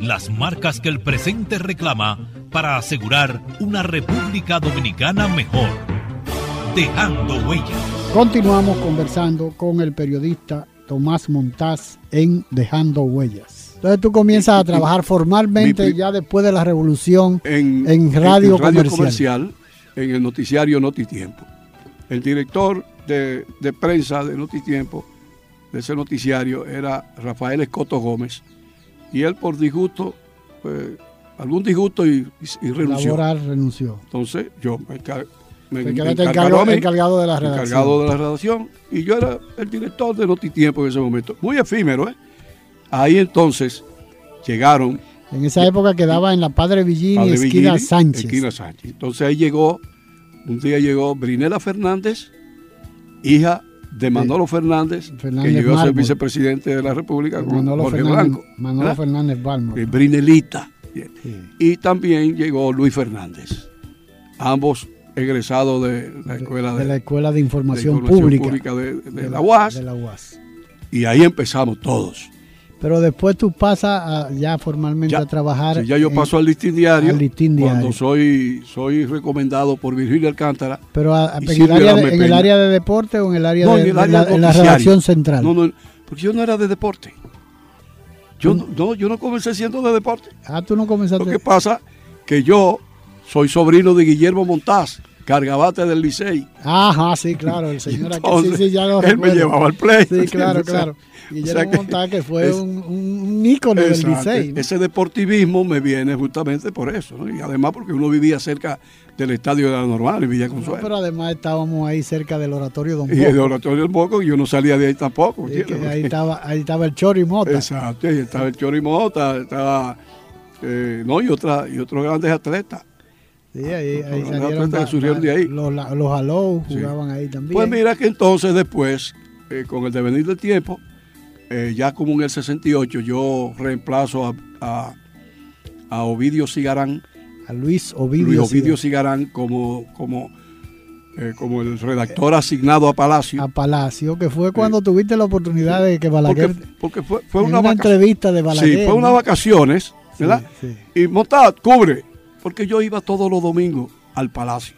Las marcas que el presente reclama para asegurar una República Dominicana mejor. Dejando huellas. Continuamos conversando con el periodista Tomás Montaz en Dejando Huellas. Entonces tú comienzas a trabajar formalmente ya después de la revolución en, en radio, comercial. en el noticiario Notitiempo. El director de, de prensa de Notitiempo, de ese noticiario, era Rafael Escoto Gómez. Y él por disgusto, pues, algún disgusto y, y- y renunció. Laboral renunció. Entonces yo me, encar- me- me encargado, a mí, encargado de la redacción. encargado de la redacción. Y yo era el director de Notitiempo en ese momento. Muy efímero, ¿eh? Ahí entonces llegaron En esa época quedaba en la Padre Villini, Padre esquina Villini, Sánchez. esquina Sánchez. Entonces ahí llegó, un día llegó Brinela Fernández, hija de Manolo Fernández, Fernández que llegó a ser vicepresidente de la República con Manolo Jorge Fernández, Blanco. Manolo ¿verdad? Fernández Balmo. Eh, Brinelita. Bien. Sí. Y también llegó Luis Fernández, ambos egresados de la Escuela de, de la Escuela de Información, de Información Pública, de, de de la UAS, de la UAS. y ahí empezamos todos. Pero después tú pasas a- ya formalmente Ya, a trabajar. Ya yo en- paso al listín diario, al listín cuando diario. soy, soy recomendado por Virgilio Alcántara Pero a- y en, el área de, en el área de deporte o en el área No, de, en el área la, en la redacción central. No, no, porque yo no era de deporte. Yo no, no, yo no comencé siendo de deporte. Ah, tú no comenzaste. Lo que pasa que yo soy sobrino de Guillermo Montaz, cargabate del Licey. Ajá, sí, claro, el señor aquí. Sí, sí, ya lo él me llevaba al play. Sí, claro, O claro. o Guillermo sea que que fue es- un, un, ícono del. Licey. ¿no? Ese deportivismo me viene justamente por eso. ¿no? Y además porque uno vivía cerca del estadio de la normal en Villa No, Consuelo. pero además estábamos ahí cerca del oratorio Don y el Bosco. oratorio del Boco, y yo no salía de ahí tampoco. Sí, que ¿entiendes? ahí, estaba, ahí estaba el Chori Mota. Exacto, y estaba el Chorimota, estaba, eh, no, y, otra, y otros grandes atletas. Sí, ahí, ahí Los salieron surgieron de ahí. Los, los Alou Sí. jugaban ahí también. Pues mira que entonces después, eh, con el devenir del tiempo, eh, ya como en el 68, yo reemplazo a, a, a Ovidio Cigarán, a Luis Ovidio. Luis Ovidio Cigarán, como, como, eh, como el redactor asignado a Palacio. a Palacio, que fue cuando tuviste la oportunidad de que Balaguer, porque, porque fue, fue en una, vaca- entrevista de Balaguer. Sí, fue unas ¿no? vacaciones, Sí, ¿verdad? sí. Y Montad, cubre, porque yo iba todos los domingos al palacio,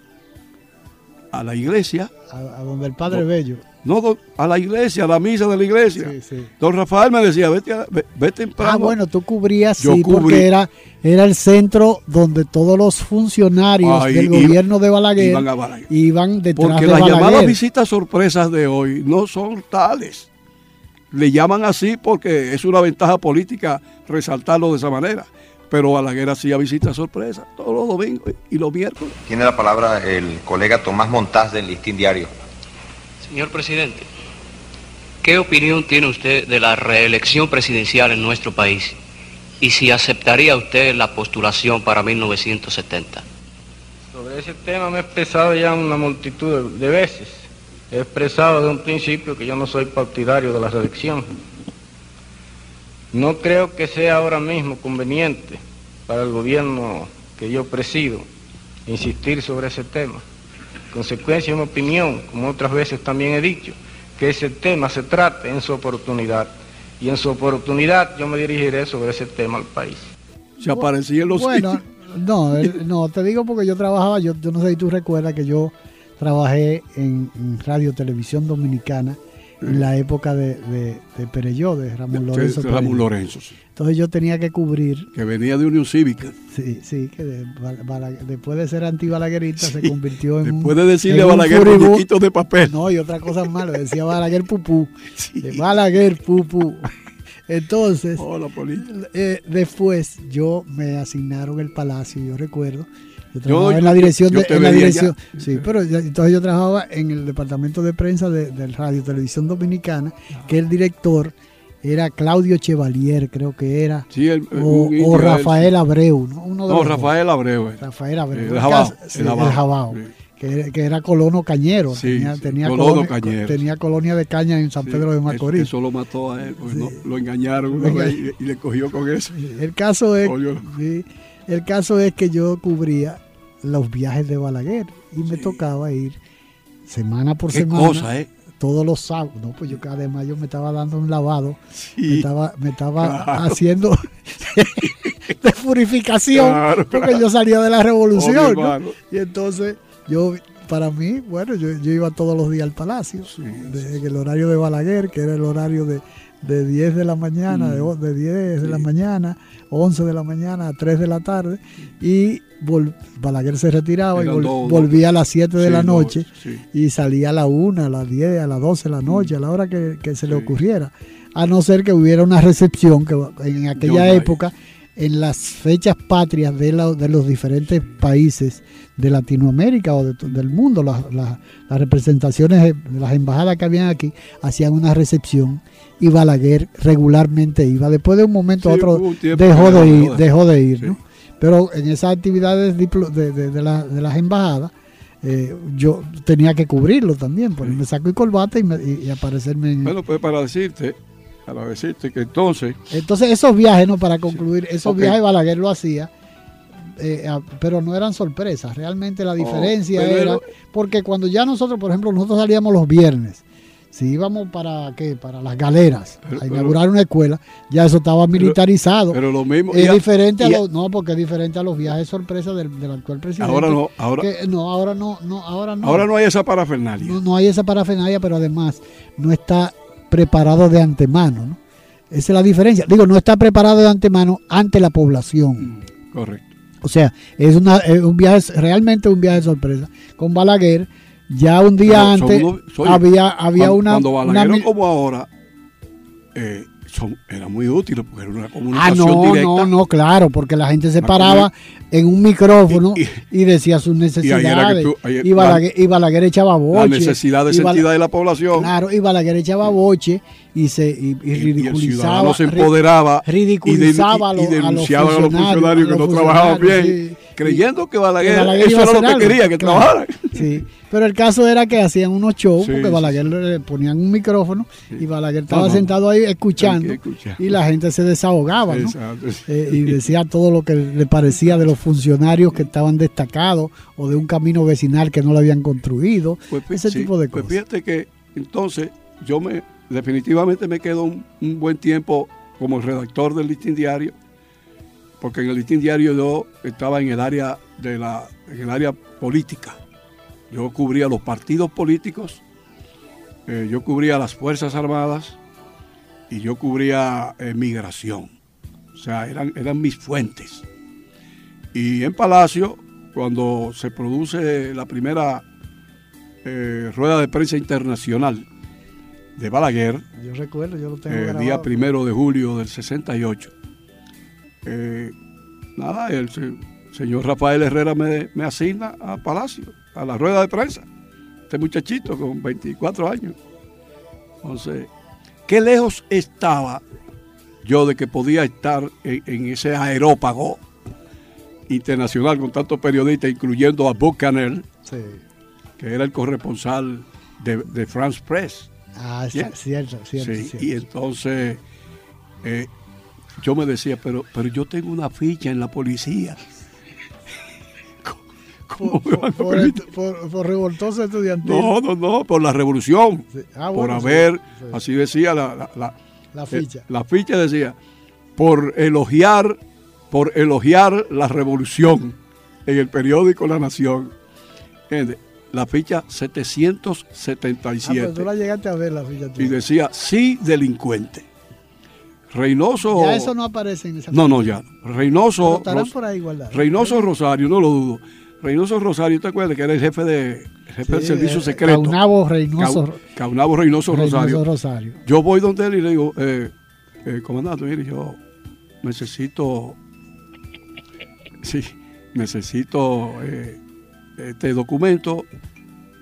a la iglesia, A, a donde el Padre No. Bello. no a la iglesia, a la misa de la iglesia. Sí, sí. Don Rafael me decía, vete, a- ve, ve temprano. Ah, bueno, tú cubrías, Yo sí, cubrí. porque era, era el centro donde todos los funcionarios Ahí del iba- gobierno de Balaguer iban a Balaguer. iban detrás Porque de las llamadas visitas sorpresas de hoy no son tales. Le llaman así porque es una ventaja política resaltarlo de esa manera. Pero Balaguer hacía visita sorpresa todos los domingos y los miércoles. Tiene la palabra el colega Tomás Montaz del Listín Diario. Señor presidente, ¿qué opinión tiene usted de la reelección presidencial en nuestro país? Y si aceptaría usted la postulación para 1970. Sobre ese tema me he expresado ya una multitud de veces. He expresado de un principio que yo no soy partidario de la reelección. No creo que sea ahora mismo conveniente para el gobierno que yo presido insistir sobre ese tema. Consecuencia, en mi opinión, como otras veces también he dicho, que ese tema se trate en su oportunidad. Y en su oportunidad yo me dirigiré sobre ese tema al país. Se aparecía los Bueno, no, no, te digo porque yo trabajaba, yo, yo no sé si tú recuerdas que yo trabajé en, en Radio Televisión Dominicana la época de, de, de Pereyó, de Ramón Lorenzo. Ramón Lorenzo, sí. Entonces yo tenía que cubrir. Que venía de Unión Cívica. Sí, sí, que de, después de ser antibalaguerista sí, se convirtió en. Después de decirle a Balaguer muñequitos de papel. No, y otra cosa más, le decía Balaguer Pupú. Sí. De Balaguer Pupú. Entonces, Hola, eh, después yo me asignaron el palacio, yo recuerdo. Yo trabajaba yo, en la dirección, yo, de, en la dirección sí, pero ya, entonces yo trabajaba en el departamento de prensa de, de Radio Televisión Dominicana, que el director era Claudio Chevalier, creo que era, sí, el, o, o, Rafael Abreu, ¿no? Uno de no, Rafael dos. Abreu. Eh. Rafael Abreu. El, Jabao. Sí, el Jabao. Sí. Que, que, era colono cañero, sí, tenía, tenía, colono colonia, cañero. tenía colonia de caña en San Pedro de Macorís. Eso, lo mató a él, porque no, lo engañaron y, y, le cogió con eso. El caso es, el caso es que yo cubría los viajes de Balaguer y me tocaba ir semana por ¿Qué semana. Cosa, eh? Todos los sábados, no, pues yo además yo me estaba dando un lavado, me estaba, me estaba claro. haciendo de purificación, claro, porque claro. yo salía de la revolución, oh, ¿no? y entonces yo para mí, bueno, yo, yo, iba todos los días al palacio, sí, el horario de Balaguer, que era el horario de, de 10 de la mañana, mm. de, de 10 sí. de la mañana, 11 de la mañana a 3 de la tarde, y vol, Balaguer se retiraba y vol, dos, volvía a las 7 de sí, la noche sí. y salía a la 1, a las 10, a las 12 de la noche, a la hora que, que se le ocurriera. A no ser que hubiera una recepción, que en aquella Yo, época, en las fechas patrias de, la, de los diferentes países de Latinoamérica o de, del mundo, las, las, las representaciones de las embajadas que habían aquí hacían una recepción y Balaguer regularmente iba. Después de un momento a Sí, otro dejó de ir, de- dejó de ir, Sí. ¿no? Pero en esas actividades de, de- de la- de las embajadas, eh, yo tenía que cubrirlo también, ponerme saco y corbata y, me- y- y aparecerme en... Bueno, pues para decirte, para decirte que entonces, Entonces esos viajes, ¿no? Para concluir, esos Ok. viajes Balaguer lo hacía, eh, pero no eran sorpresas. Realmente la diferencia Oh, era, era- porque cuando ya nosotros, por ejemplo, nosotros salíamos los viernes, si íbamos para qué, para las galeras, Pero- a inaugurar una escuela, ya eso estaba militarizado. pero lo mismo. es ya- diferente a los, no, porque es diferente a los viajes sorpresa del, del actual presidente. Ahora no, ahora, Que- no, ahora no, no, ahora no. ahora no hay esa parafernalia. No, no hay esa parafernalia, pero además no está preparado de antemano. ¿no? Esa es la diferencia. Digo, no está preparado de antemano ante la población. Mm, Correcto. O sea, es, una, es un viaje, realmente un viaje de sorpresa. Con Balaguer, ya un día No, antes unos- oye, había, había cuando, una. Cuando una Balaguer mil- como ahora, eh, son, era muy útil porque era una Ah, comunicación no, directa. no, no, claro, porque la gente se Una paraba en un micrófono Y- y, y- decía sus necesidades. que tú- y, Balaguer, y Balaguer echaba boche. La necesidad de y sentida de la población. Claro, y Balaguer echaba boche y se y, y y, y el ridiculizaba. ciudadano se empoderaba ridiculizaba y, de- y a los denunciaba a los funcionarios que no trabajaban bien, sí. creyendo que que Balaguer, eso era lo que algo. quería, que Claro. trabajaran. Sí, pero el caso era que hacían unos shows Sí, porque. Balaguer le ponían un micrófono y Balaguer estaba sentado ahí escuchando y la gente se desahogaba, ¿no? Eh, y decía todo lo que le parecía de los funcionarios que estaban destacados o de un camino vecinal que no lo habían construido, Pues, ese tipo de pues cosas. fíjate que entonces yo me definitivamente me quedo un, buen tiempo como redactor del listín diario, porque en el listín diario yo estaba en el área de la en el área política. Yo cubría los partidos políticos, eh, yo cubría las fuerzas armadas y yo cubría eh, migración. O sea, eran, eran mis fuentes. Y en Palacio, cuando se produce la primera eh, rueda de prensa internacional de Balaguer, Yo recuerdo, yo lo tengo el grabado. día primero de julio del 68, eh, nada, el se- señor Rafael Herrera me, me asigna a Palacio, a la rueda de prensa. Este muchachito con 24 años. Entonces, ¿qué lejos estaba yo de que podía estar en, en ese aerópago internacional con tantos periodistas, incluyendo a Buchanan, Sí. que era el corresponsal de, de France Press? Ah, sí, cierto, cierto, Sí, cierto. y entonces eh, yo me decía, pero, pero yo tengo una ficha en la policía. ¿Cómo Por, por- por- por revoltoso estudiantil. No, no, no, por la revolución. Sí. Ah, por bueno, haber, sí. así decía la, la, la- La eh, ficha. la ficha decía, por elogiar, por elogiar la revolución en el periódico La Nación. ¿Entiendes? La ficha Ah, pero 777. tú la llegaste a ver la ficha. y decía, sí, delincuente. Reynoso. Ya eso no aparece en esa No, no, ya. Reynoso. Ros- por ahí guardados. Reynoso Rosario, no lo dudo. Reynoso Rosario, ¿te acuerdas que era el jefe de el jefe del Sí, servicio eh, secreto? Caunabo Reynoso- Cau- Caunabo Reynoso, Reynoso Rosario. Rosario. Yo voy donde él y le digo, eh, eh, comandante, mire, yo necesito, sí, necesito eh, este documento.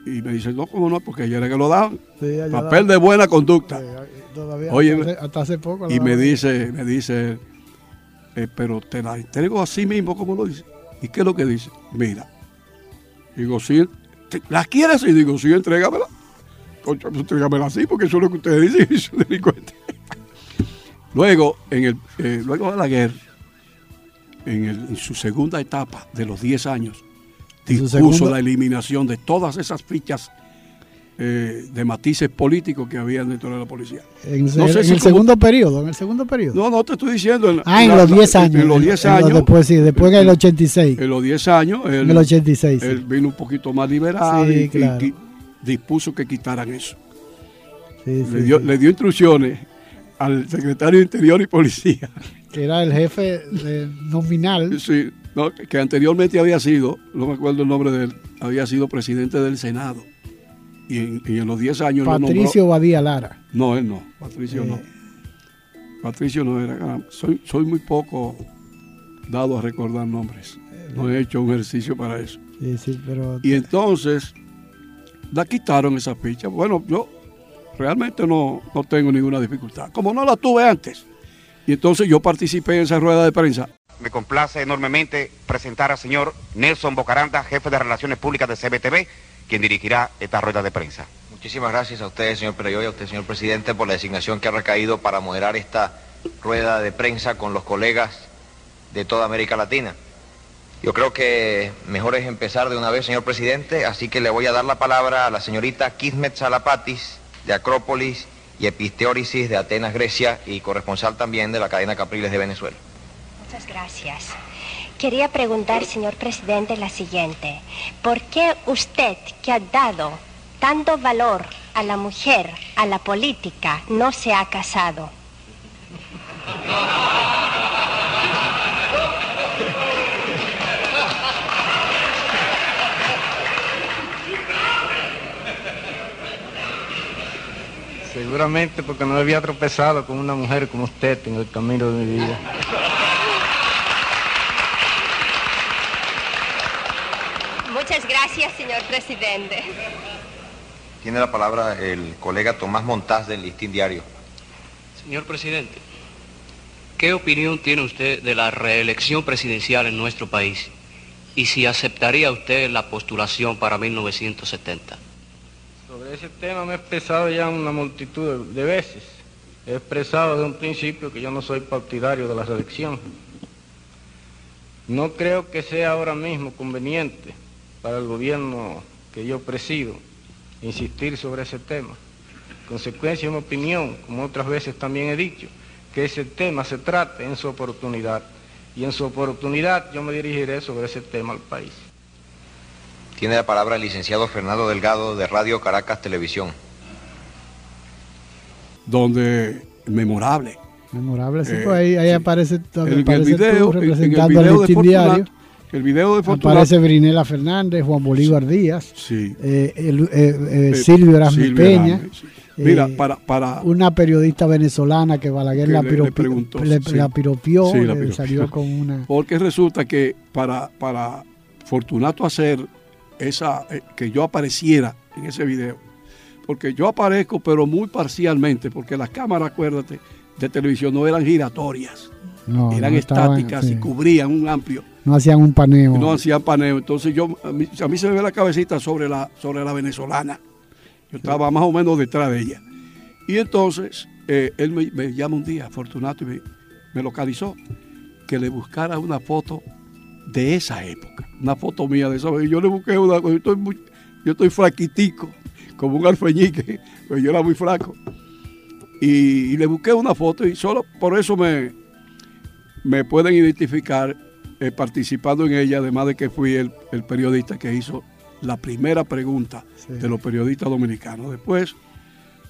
Y me dice, no, ¿cómo no? Porque ayer era que lo daban. Sí, Papel da- de buena conducta. Eh, Todavía Oye, hasta, hace, hasta hace poco. Y me dice, me dice, eh, pero te la entrego así mismo como lo dice. ¿Y qué es lo que dice? Mira. Digo, sí, ¿te- ¿la quieres? Y digo, sí, entrégamela. Concha, pues entrégamela así, porque eso es lo que ustedes dicen, y soy delincuente. luego, en el, eh, luego de la guerra, en, el- en su segunda etapa de los 10 años, dispuso la eliminación de todas esas fichas eh, de matices políticos que había dentro de la policía. En, No el- sé en si el como- segundo periodo, en el segundo periodo. No, no te estoy diciendo. En, ah, en la- los la- 10 años. En los 10 en los años. después, sí, después en el 86. En los 10 años. Él, En el 86. sí. él vino un poquito más liberal Sí, y, claro. dispuso que quitaran eso. Sí, sí, le, dio, sí. le dio instrucciones al secretario de Interior y Policía. Que era el jefe de- nominal. Sí, no, que anteriormente había sido, no me acuerdo el nombre de él, había sido presidente del Senado. Y en, y en los 10 años nombró- Patricio Badía Lara. No, él no. Patricio no. Eh. Patricio no era. caramba, Soy, soy muy poco dado a recordar nombres. No he hecho un ejercicio para eso. Sí, sí, pero. Y entonces, la quitaron esa ficha. Bueno, yo realmente no, no tengo ninguna dificultad. Como no la tuve antes. Y entonces yo participé en esa rueda de prensa. Me complace enormemente presentar al señor Nelson Bocaranda, jefe de Relaciones Públicas de CBTV, quien dirigirá esta rueda de prensa. Muchísimas gracias a usted, señor Pereyo, y a usted, señor presidente, por la designación que ha recaído para moderar esta rueda de prensa con los colegas de toda América Latina. Yo creo que mejor es empezar de una vez, señor presidente, así que le voy a dar la palabra a la señorita Kismet Salapatis, de Acrópolis y Episteórisis de Atenas, Grecia, y corresponsal también de la cadena Capriles de Venezuela. Muchas gracias. Quería preguntar, señor presidente, la siguiente. ¿Por qué usted, que ha dado tanto valor a la mujer, a la política, no se ha casado? Seguramente porque no había tropezado con una mujer como usted en el camino de mi vida. Muchas gracias, señor presidente. Tiene la palabra el colega Tomás Montaz del Listín Diario. Señor presidente, ¿qué opinión tiene usted de la reelección presidencial en nuestro país? Y si aceptaría usted la postulación para 1970. Sobre ese tema me he expresado ya una multitud de de veces. He expresado desde un principio que yo no soy partidario de la reelección. No creo que sea ahora mismo conveniente para el gobierno que yo presido insistir sobre ese tema. Consecuencia de mi opinión, como otras veces también he dicho, que ese tema se trate en su oportunidad. Y en su oportunidad yo me dirigiré sobre ese tema al país. Tiene la palabra el licenciado Fernando Delgado de Radio Caracas Televisión. donde memorable. Memorable, sí, Eh, pues ahí, ahí aparece, En el aparece video, tú en- en el representando video al de Fortunato, Diario. El video de Fortunato, Aparece Brinela Fernández, Juan Bolívar Díaz, Sí. eh, el- eh, eh, Silvio Erasme Silvio Peña, sí. Mira, para, para una periodista venezolana que Balaguer Que la, le- le piropi- preguntó, le- sí. la piropió, la piropió. salió con una... Porque resulta que para, para Fortunato hacer esa, que yo apareciera en ese video, porque yo aparezco pero muy parcialmente, porque las cámaras, acuérdate, de televisión no eran giratorias, No, eran no estaban, estáticas sí. y cubrían un amplio, No hacían un paneo. no hacían paneo. Entonces yo, a mí, a mí se me ve la cabecita sobre la, sobre la venezolana. Yo estaba más o menos detrás de ella. Y entonces eh, él me, me llama un día, Fortunato, y me, me localizó, que le buscara una foto de esa época, una foto mía de esa época. Y yo le busqué una, yo estoy, muy- yo estoy flaquitico, como un alfeñique, pues yo era muy flaco. Y, y le busqué una foto y solo por eso me, me pueden identificar eh, participando en ella, además de que fui el, el periodista que hizo la primera pregunta Sí. de los periodistas dominicanos. Después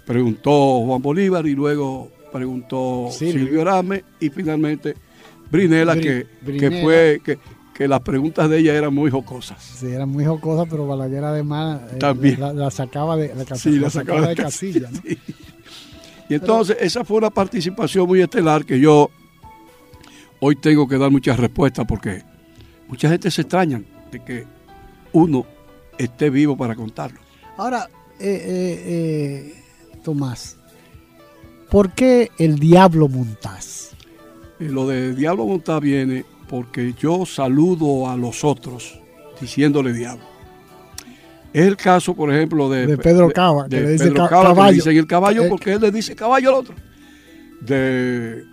preguntó Juan Bolívar y luego preguntó Silvio. Silvio Rame y finalmente Brinela, Bri- que, Brinela. que fue que, que las preguntas de ella eran muy jocosas. Sí, eran muy jocosas, pero Balaguer además eh, También. La, la sacaba de, la, Sí, la sacaba de casilla. ¿no? Y entonces esa fue una participación muy estelar que yo hoy tengo que dar muchas respuestas porque mucha gente se extraña de que uno esté vivo para contarlo. Ahora, eh, eh, eh, Tomás, ¿por qué el diablo montás? Lo de Diablo Montá viene porque yo saludo a los otros diciéndole diablo. Es el caso, por ejemplo, de, De Pedro Cava, que de le dice Pedro ca- Cava, que le caballo. dicen el caballo porque él le dice caballo al otro. De,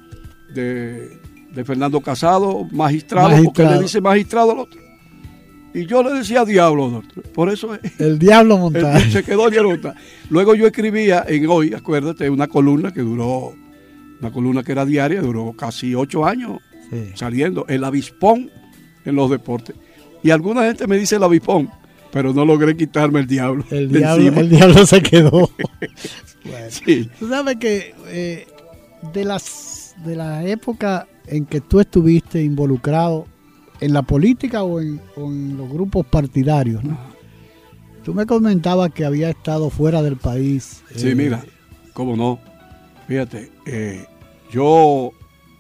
de, de Fernando Casado, magistrado, porque le dice magistrado al otro. Y yo le decía diablo, doctor. Por eso es- El diablo montás. él se quedó en nota. Luego yo escribía en hoy, acuérdate, una columna que duró, una columna que era diaria, duró casi ocho años Sí. saliendo, el avispón en los deportes. Y alguna gente me dice el avispón, pero no logré quitarme el diablo. El diablo, el diablo se quedó. Bueno. Sí. Tú sabes que eh, de las de la época en que tú estuviste involucrado en la política o en, o en los grupos partidarios, ¿no? Tú me comentabas que había estado fuera del país. Sí, eh, mira, cómo no. Fíjate, eh, yo,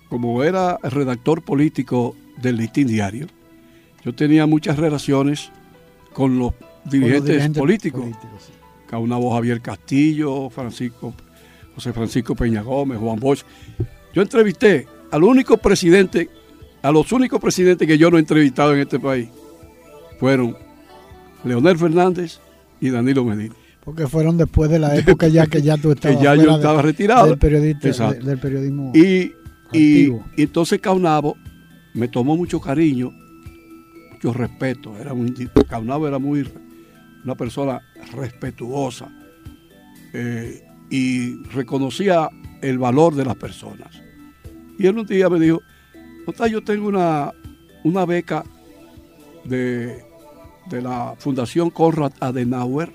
como era redactor político del Listín Diario, yo tenía muchas relaciones con los con los dirigentes, dirigentes políticos. sí. Caunabo Javier Castillo, Francisco, José Francisco Peña Gómez, Juan Bosch. Yo entrevisté al único presidente, a los únicos presidentes que yo no he entrevistado en este país, fueron Leonel Fernández y Danilo Medina. Porque fueron después de la época ya que ya tú estabas que ya yo fuera de- estaba retirado. del, periodista, Exacto. de- del periodismo. Y, y, Activo. y entonces Caunabo me tomó mucho cariño, mucho respeto. Era muy, Caunabo era muy una persona respetuosa eh, y reconocía el valor de las personas. Y él un día me dijo, "Nota, yo tengo una, una beca de, de la Fundación Konrad Adenauer.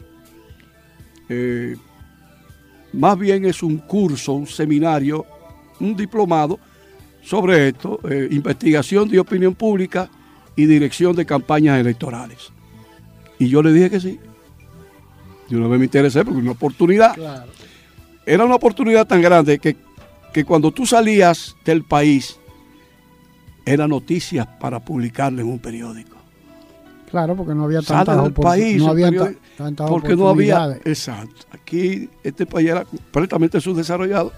Eh, más bien es un curso, un seminario, un diplomado sobre esto, eh, investigación de opinión pública y dirección de campañas electorales. Y yo le dije que sí. Yo no me interesé porque una oportunidad. Claro. Era una oportunidad tan grande que, que cuando tú salías del país, era noticias para publicarla en un periódico. Claro, porque no había tantas, del opor- país, no el había ta- periódico, tantas porque no había, oportunidades. exacto, aquí este país era completamente subdesarrollado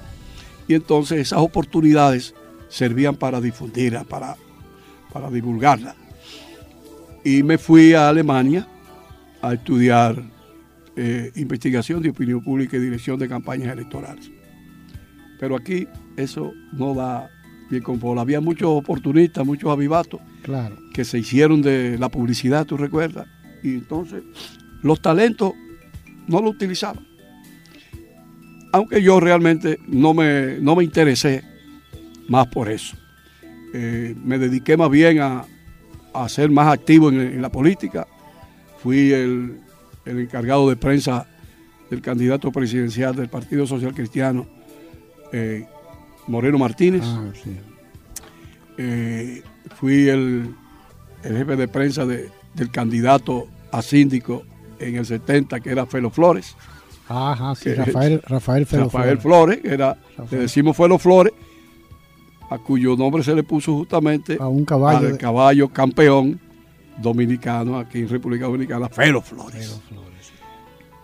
y entonces esas oportunidades servían para difundirla, para, para divulgarla. Y me fui a Alemania a estudiar eh, investigación de opinión pública y dirección de campañas electorales. Pero aquí eso no da bien con bola. Había muchos oportunistas, muchos avivatos Claro. que se hicieron de la publicidad, tú recuerdas. Y entonces los talentos no lo utilizaban. Aunque yo realmente no me, no me interesé más por eso. Eh, me dediqué más bien a, a ser más activo en, en la política. Fui el, el encargado de prensa del candidato presidencial del Partido Social Cristiano, eh, Moreno Martínez. Ah, sí. Eh, fui el, el jefe de prensa de- del candidato a síndico en el 70, que era Felo Flores. Ajá, sí, Rafael, Rafael, Rafael Flores. era, le decimos Felo Flores, a cuyo nombre se le puso justamente a un caballo, al caballo campeón dominicano aquí en República Dominicana, Felo Flores.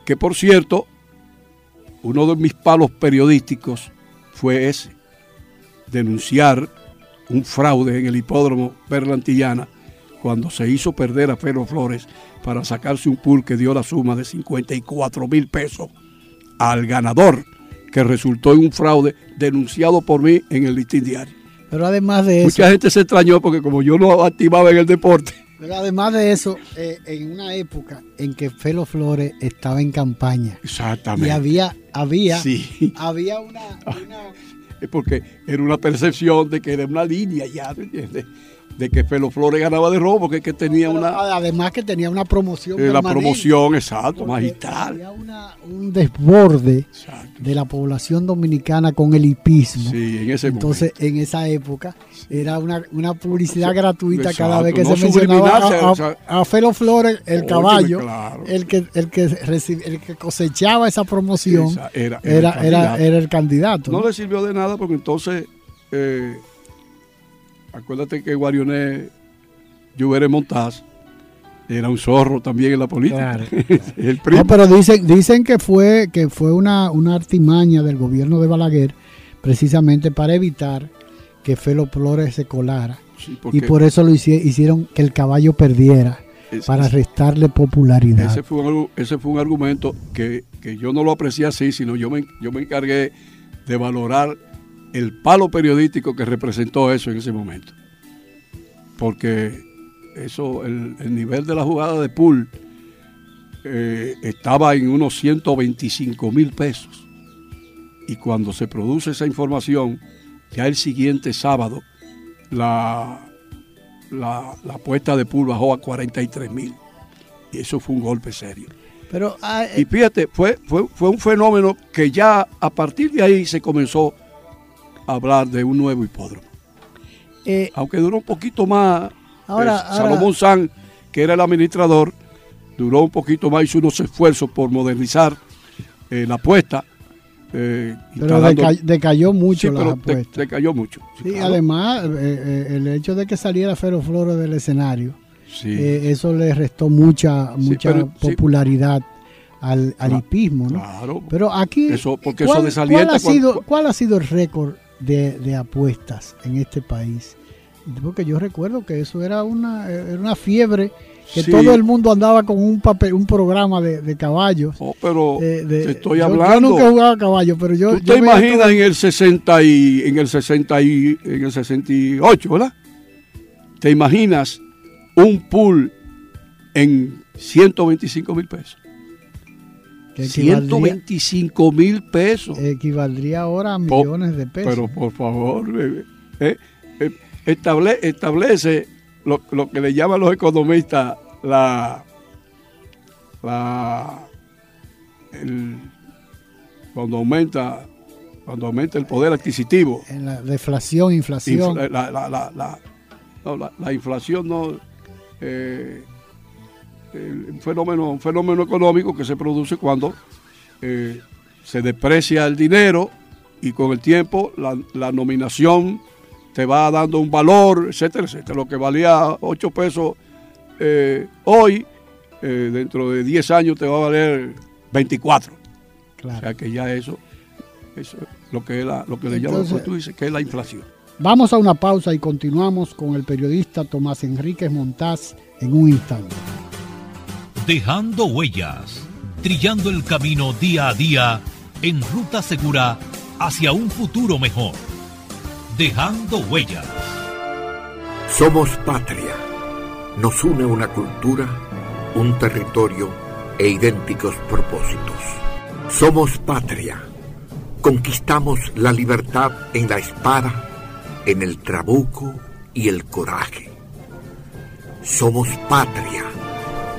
Que por cierto, uno de mis palos periodísticos fue ese, denunciar un fraude en el hipódromo Berlantillana cuando se hizo perder a Felo Flores para sacarse un pool que dio la suma de 54 mil pesos al ganador, que resultó en un fraude denunciado por mí en el listín diario. Pero además de eso... Mucha gente se extrañó porque como yo no activaba en el deporte... Pero además de eso, eh, en una época en que Felo Flores estaba en campaña. Exactamente. Y había, había, sí. había una, Es porque era una percepción de que era una línea ya, ¿me entiendes? De que Felo Flores ganaba de robo, porque que tenía una... Además que tenía una promoción. Eh, la promoción, exacto, magistral. Había un desborde de la población dominicana con el hipismo. Sí, en ese Entonces, en esa época, era una, publicidad gratuita cada vez que se mencionaba a, Felo Flores, el caballo, el, que, el, que el que cosechaba esa promoción, era, era, era, el candidato. No, le sirvió de nada porque entonces... Eh, acuérdate que Guarioné Lluvere Montaz era un zorro también en la política. No, pero dicen, dicen que fue, que fue una, una artimaña del gobierno de Balaguer precisamente para evitar que Felo Flores se colara. y por eso lo hicieron que el caballo perdiera, para restarle popularidad. Ese fue un, ese fue un argumento que, que, yo no lo aprecié así, sino yo me, yo me encargué de valorar el palo periodístico que representó eso en ese momento. Porque eso, el, nivel de la jugada de pool eh, estaba en unos 125 mil pesos. Y cuando se produce esa información, ya el siguiente sábado, la, la, apuesta de pool bajó a 43 mil. Y eso fue un golpe serio. Pero, ah, y fíjate, fue, fue, fue un fenómeno que ya a partir de ahí se comenzó hablar de un nuevo hipódromo. Eh, Aunque duró un poquito más, ahora, eh, Salomón San, que era el administrador, duró un poquito más, hizo unos esfuerzos por modernizar eh, la apuesta. pero decayó mucho la apuesta. decayó mucho. Sí, además, el hecho de que saliera Fero Flores del escenario, eso le restó mucha, mucha popularidad al, al hipismo. ¿no? Pero aquí, eso, porque eso ¿cuál, ha sido, ¿cuál ha sido el récord de, apuestas en este país. Porque yo recuerdo que eso era una, una fiebre que todo el mundo andaba con un papel, un programa de, caballos. Oh, pero te estoy hablando. Yo nunca jugaba caballo, pero yo. ¿Tú te imaginas en el 60 y en el 60 y en el 68, ¿verdad? ¿Te imaginas un pool en 125 mil pesos? 125 mil pesos. Equivaldría ahora a millones de pesos. Pero por favor, eh, eh, eh, establece lo, que le llaman los economistas la, la cuando aumenta cuando aumenta el poder adquisitivo. En la deflación, inflación. la, la, la, la, inflación no un fenómeno, un fenómeno económico que se produce cuando eh, se deprecia el dinero y con el tiempo la, nominación te va dando un valor, etcétera, etcétera. Lo que valía 8 pesos eh, hoy, eh, dentro de 10 años te va a valer 24. O sea que ya eso, eso es lo que, es lo que le llaman, tú dices, que es la inflación. Vamos a una pausa y continuamos con el periodista Tomás Enríquez Montaz en un instante. Dejando huellas, trillando el camino día a día en ruta segura hacia un futuro mejor. Dejando huellas. Somos patria. Nos une una cultura, un territorio e idénticos propósitos. Somos patria. Conquistamos la libertad en la espada, en el trabuco y el coraje. Somos patria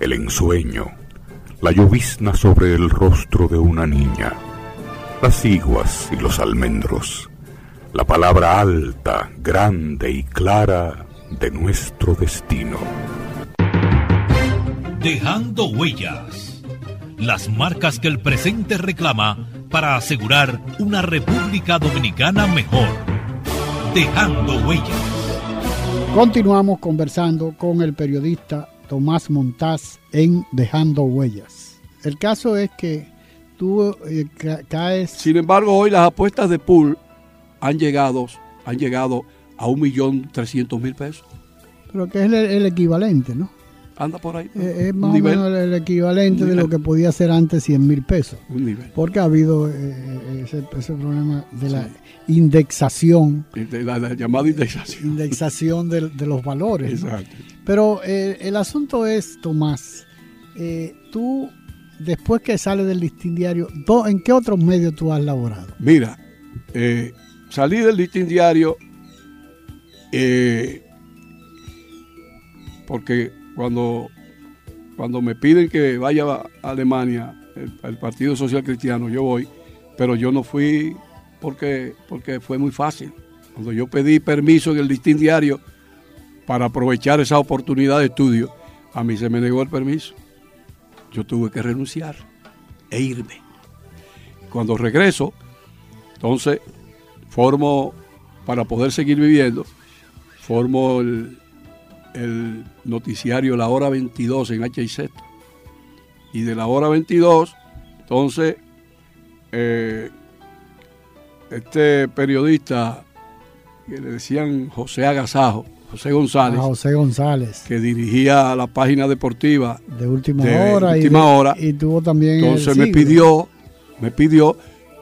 el ensueño, la llovizna sobre el rostro de una niña, las iguas y los almendros, la palabra alta, grande y clara de nuestro destino. Dejando huellas. Las marcas que el presente reclama para asegurar una República Dominicana mejor. Dejando huellas. Continuamos conversando con el periodista Tomás Montaz en Dejando Huellas. El caso es que tú eh, ca- caes... Sin embargo, hoy las apuestas de pool han llegado, han llegado a un millón trescientos mil pesos. Pero que es el, el equivalente, ¿no? Anda por ahí. Eh, es más nivel. o menos el equivalente de lo que podía ser antes 100 mil pesos. Un nivel. Porque ha habido eh, ese, ese problema de la indexación, De la, la llamada indexación. indexación de, de los valores. ¿no? Pero eh, el asunto es, Tomás, eh, tú, después que sales del listín diario, ¿en qué otros medios tú has laborado? Mira, eh, salí del listín diario porque cuando, cuando me piden que vaya a Alemania, el, el Partido Social Cristiano, yo voy, pero yo no fui porque, porque fue muy fácil. Cuando yo pedí permiso en el listín diario para aprovechar esa oportunidad de estudio, a mí se me negó el permiso. Yo tuve que renunciar e irme. Cuando regreso, entonces formo, para poder seguir viviendo, formo el, noticiario La Hora 22 en HIZ. Y de la hora 22, entonces, eh, este periodista que le decían José Agasajo, José González, A José González, que dirigía la página deportiva de última de hora. y de- hora. Y tuvo también. el Entonces me pidió, me pidió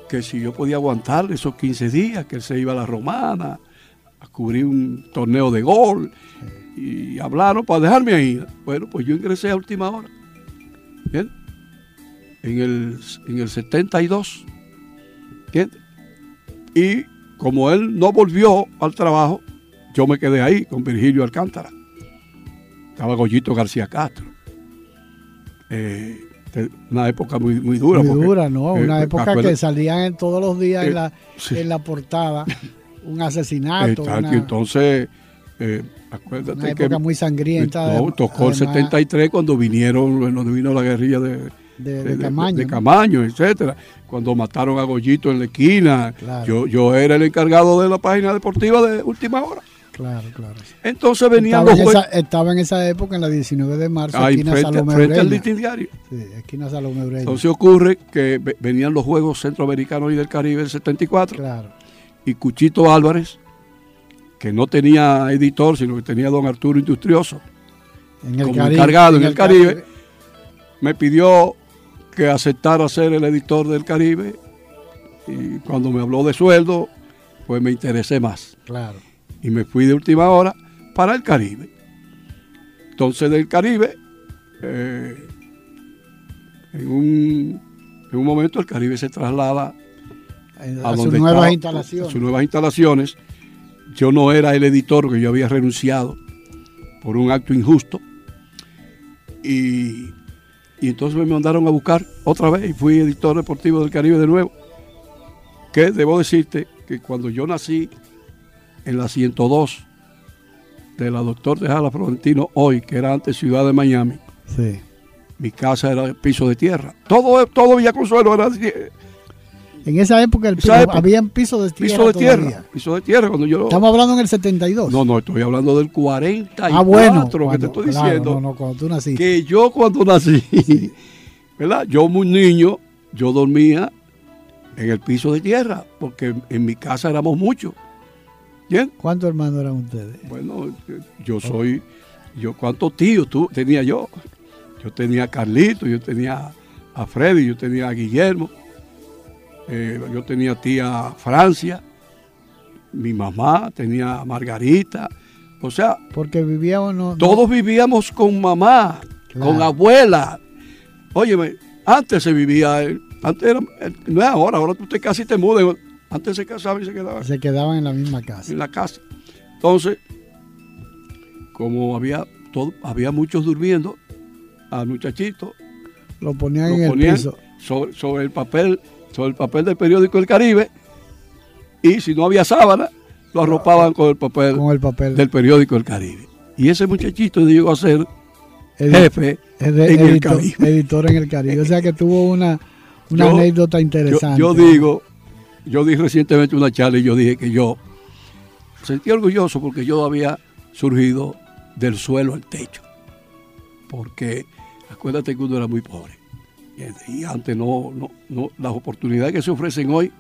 que si yo podía aguantar esos 15 días, que él se iba a la romana a cubrir un torneo de gol y hablaron para dejarme ahí. Bueno, pues yo ingresé a última hora. Bien. En el, en el 72. Bien. Y como él no volvió al trabajo, yo me quedé ahí con Virgilio Alcántara. Estaba Goyito García Castro. Eh, de- una época muy, muy dura. Muy porque, dura, ¿no? eh, Una época acuérdate- que salían en todos los días Eh, en, la, sí. en la portada un asesinato. Exacto, una- entonces, eh, acuérdate Una que. época muy sangrienta, No, además- tocó el además- 73 cuando vinieron, cuando vino la guerrilla de, De- de Camaño, de. Camaño, etcétera. Cuando mataron a Goyito en la esquina. Claro. Yo, yo era el encargado de la página deportiva de última hora. Claro, claro. Entonces venían estaba, los en juegos. esa, estaba en esa época, en la 19 de marzo, Ahí esquina frente, Salomé frente al diario. Sí, esquina Salomé Ureña. Entonces ocurre que ve- venían los Juegos Centroamericanos y del Caribe del 74. Claro. Y Cuchito Álvarez, que no tenía editor, sino que tenía don Arturo Industrioso, En el como Caribe, encargado en, en el el Caribe, Caribe. me pidió que aceptara ser el editor del Caribe. Y cuando me habló de sueldo, pues me interesé más. Claro. Y me fui de última hora para el Caribe. Entonces del Caribe, eh, en, un, en un momento el Caribe se traslada a, a sus nuevas estaba- instalaciones. a sus nuevas instalaciones. Yo no era el editor, que yo había renunciado por un acto injusto. Y Y entonces me mandaron a buscar otra vez y fui editor deportivo del Caribe de nuevo. Que debo decirte que cuando yo nací en la 102 de la doctor de Jala Florentino hoy, que era antes Ciudad de Miami, Sí. mi casa era piso de tierra. Todo, todo Villa Consuelo era En esa época, el piso- época. habían pisos de tierra. piso de tierra. todavía. Piso de tierra cuando yo... Estamos hablando en el 72. No, no, estoy hablando del 44 ah, bueno. que te estoy claro, diciendo. No, no, cuando tú naciste. que yo cuando nací, ¿verdad? Yo muy niño, yo dormía en el piso de tierra, porque en mi casa éramos muchos. ¿Bien? ¿Cuántos hermanos eran ustedes? Bueno, yo soy, yo cuántos tíos tú tenía yo. Yo tenía a Carlito, yo tenía a Freddy, yo tenía a Guillermo, eh, yo tenía tía Francia, mi mamá tenía a Margarita, o sea, Porque vivíamos. No, no- todos vivíamos con mamá, Claro. con abuela. Óyeme, antes se vivía, antes era, no es ahora, ahora tú te casi te mudas. Antes se casaba y se quedaba se quedaban en la misma casa. en la casa. Entonces, como había todo, había muchos durmiendo, al muchachito Lo ponían lo en el piso. sobre, sobre el papel, sobre el papel del periódico El Caribe, y si no había sábana, lo arropaban con el papel, Con el papel. del periódico El Caribe. Y ese muchachito llegó a ser jefe en el editor, Caribe. editor en el Caribe. O sea que tuvo una, una Yo- anécdota Yo, interesante. yo digo, yo di recientemente una charla y yo dije que yo sentí orgulloso porque yo había surgido del suelo al techo. Porque acuérdate que uno era muy pobre. Y antes no, no, no, las oportunidades que se ofrecen hoy,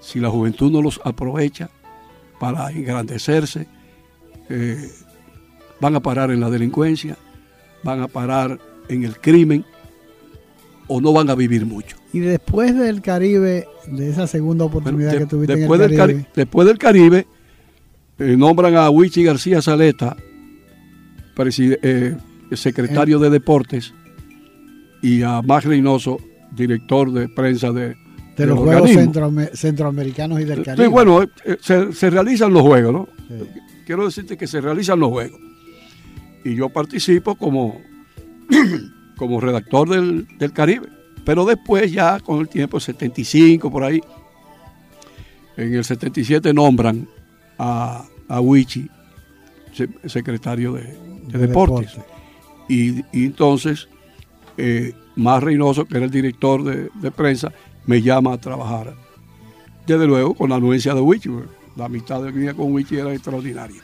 si la juventud no los aprovecha para engrandecerse, eh, van a parar en la delincuencia, van a parar en el crimen o no van a vivir mucho. Y después del Caribe, de esa segunda oportunidad De- que tuviste después, en el del Caribe, Cari- después del Caribe, eh, nombran a Wichi García Saleta, eh, secretario de Deportes, y a Max Reynoso, director de prensa de, de los Juegos organismo. Centroame- Centroamericanos y del Caribe. Sí, bueno, eh, eh, se, se realizan los juegos, ¿no? Sí. Quiero decirte que se realizan los juegos. Y yo participo como, como redactor del, del Caribe. Pero después ya con el tiempo, 75 por ahí, en el 77 nombran a, a Wichi, se- secretario de, de De deportes. deporte. Y, y entonces, eh, Más Reynoso, que era el director de, de prensa, me llama a trabajar. Desde luego, con la anuencia de Wichi, la amistad de mía con Wichi era extraordinaria.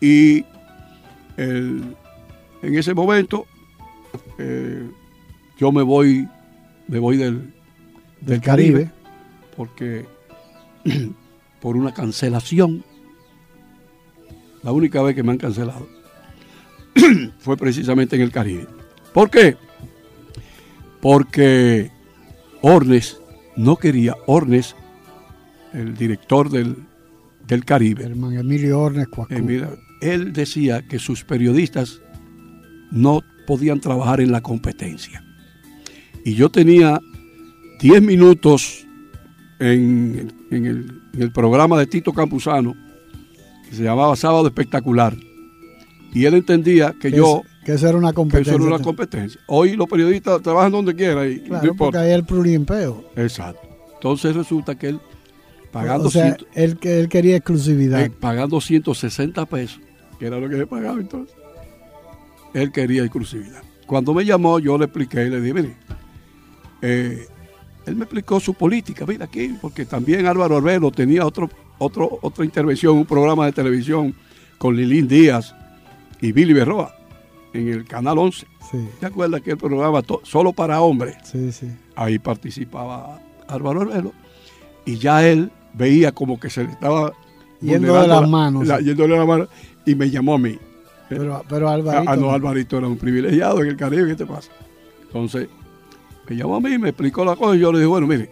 Y el- en ese momento, eh, yo me voy, me voy del, del Caribe, Caribe. porque por una cancelación, la única vez que me han cancelado fue precisamente en el Caribe. ¿Por qué? Porque Ornes no quería, Ornes, el director del, del Caribe, Herman Emilio Ornes Cuacú. él decía que sus periodistas no podían trabajar en la competencia. Y yo tenía 10 minutos en, en el, en el programa de Tito Campuzano, que se llamaba Sábado Espectacular. Y él entendía que Que yo, es- que eso era una que eso competencia. era una competencia. Hoy los periodistas trabajan donde quieran y no Claro, porque importa. hay el pluriempeo. Exacto. Entonces resulta que él, pagando o sea, ciento- él, que- él quería exclusividad. eh, pagando 160 pesos, que era lo que le pagaba entonces, él quería exclusividad. Cuando me llamó, yo le expliqué y le dije, mire, eh, él me explicó su política, mira aquí, porque también Álvaro Arbelo tenía otro, otro, otra intervención, un programa de televisión con Lilín Díaz y Billy Berroa en el Canal 11. Sí, ¿Te acuerdas que el programa solo para hombres? sí, sí. ahí participaba Álvaro Arbelo y ya él veía como que se le estaba Yendo de vulnerando las la- manos. la- yéndole de las manos y me llamó a mí. Pero, pero Alvarito. ah, no, no. Alvarito era un privilegiado en el Caribe, ¿qué te pasa? Entonces, me llamó a mí, me explicó la cosa y yo le dije, bueno, mire,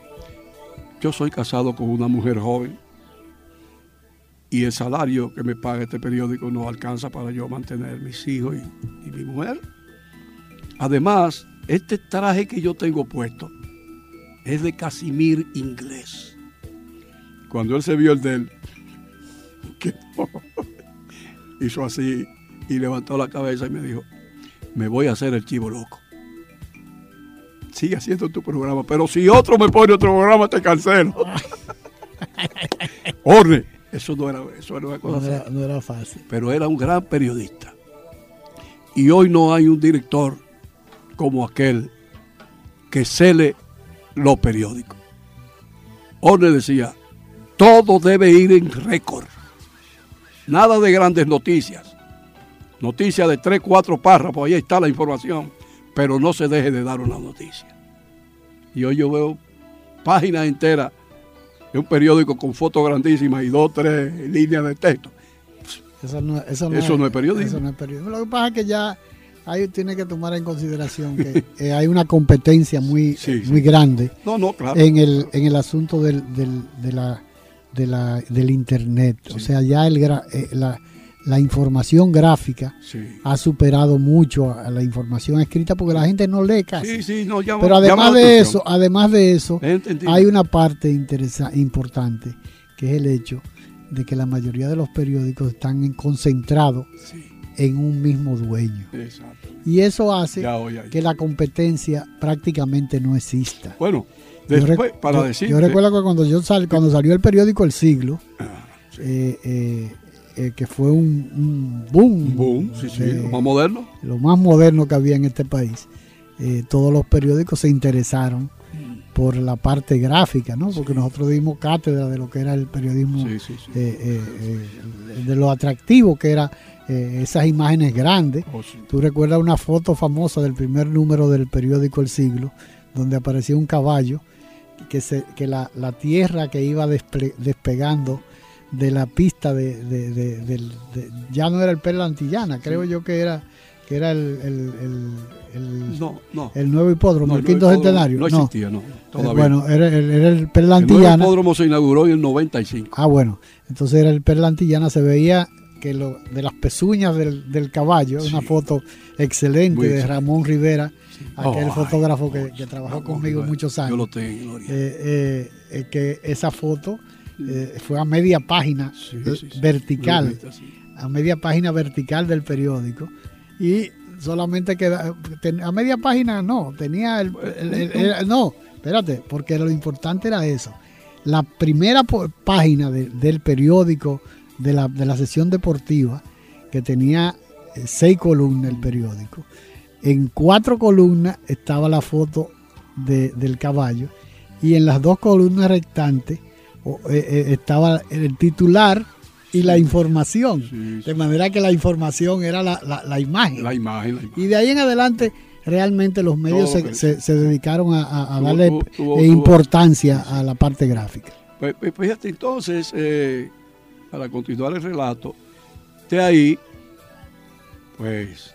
yo soy casado con una mujer joven y el salario que me paga este periódico no alcanza para yo mantener mis hijos y, y mi mujer. Además, este traje que yo tengo puesto es de Casimir inglés. Cuando él se vio el de él, que hizo así y levantó la cabeza y me dijo, me voy a hacer el chivo loco. sigue haciendo tu programa, pero si otro me pone otro programa, te cancelo. Orne, eso no era, eso era una cosa No era, fácil. no era fácil. pero era un gran periodista. Y hoy no hay un director como aquel que cele los periódicos. Orne decía, todo debe ir en récord. Nada de grandes noticias. Noticias de tres, cuatro párrafos, ahí está la información, pero no se deje de dar una noticia. Y hoy yo veo páginas enteras de un periódico con fotos grandísimas y dos, tres líneas de texto. Eso no, eso no, Eso es, no es periodismo. Eso no es periodismo. Lo que pasa es que ya ahí tiene que tomar en consideración que eh, hay una competencia muy, Sí, sí. muy grande No, no, claro. en el, en el asunto del, del, de la, de la, del Internet. O sea, ya el, eh, la, la información gráfica Sí. ha superado mucho a la información escrita porque la gente no lee casi. Sí, sí, no, llama- Pero además de eso, además de eso, hay una parte importante que es el hecho de que la mayoría de los periódicos están en- concentrados en un mismo dueño. Exacto. Y eso hace Ya, que la competencia prácticamente no exista. Bueno, después, para decir. Yo recuerdo que cuando, yo sal- cuando salió el periódico El Siglo, Ah, eh, eh, eh, que fue un, un boom, Boom, sí, sí, lo más moderno. lo más moderno que había en este país, eh, todos los periódicos se interesaron por la parte gráfica, ¿no? Porque nosotros dimos cátedra de lo que era el periodismo, Sí, sí, sí. eh, de lo atractivo que era eh, esas imágenes grandes. Oh. Tú recuerdas una foto famosa del primer número del periódico El Siglo, donde aparecía un caballo, que, se, que la, la tierra que iba desple- despegando de la pista de, de- de- ya no era el Perla Antillana, creo yo que era que era el, el- el- el- No, no. el nuevo hipódromo, No, el quinto centenario. no existía, no, Eh, todavía. bueno, era, el- era el Perla El nuevo hipódromo se inauguró en el 95. Ah, bueno, entonces era el Perla Antillana, se veía que lo, de las pezuñas del, del caballo, una foto excelente Muy de excelente. Ramón Rivera, aquel Oh, fotógrafo que, que trabajó conmigo muchos años. Yo lo tengo. Eh, eh, eh, que esa foto eh, fue a media página Sí, sí, sí. vertical, a media página vertical del periódico y solamente queda ten- a media página no, tenía el, el- el- el- no, espérate, porque lo importante era eso. La primera página de- del periódico de la, de la sesión deportiva que tenía eh, seis columnas el periódico. En cuatro columnas estaba la foto de- del caballo y en las dos columnas restantes estaba el titular y la información. De manera que la información era la, la- la imagen. La imagen, la imagen. Y de ahí en adelante realmente los medios se, que- se- se dedicaron a, a- a Tuvo- darle tuvo- tuvo- eh, tuvo- importancia a la parte gráfica. Pues, pues, fíjate, entonces, eh, para continuar el relato, de ahí, pues,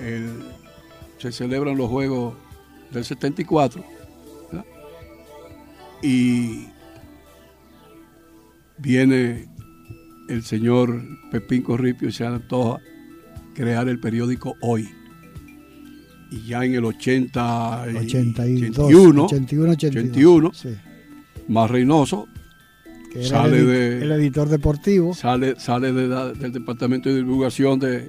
el- se celebran los Juegos del 74, ¿verdad? y viene el señor Pepín Corripio y se antoja crear el periódico Hoy. Y ya en el 80 y 82, 81, 81, 82, 81, sí. más Reynoso, Que era sale el, de, el editor deportivo sale, sale de la- del Departamento de Divulgación de,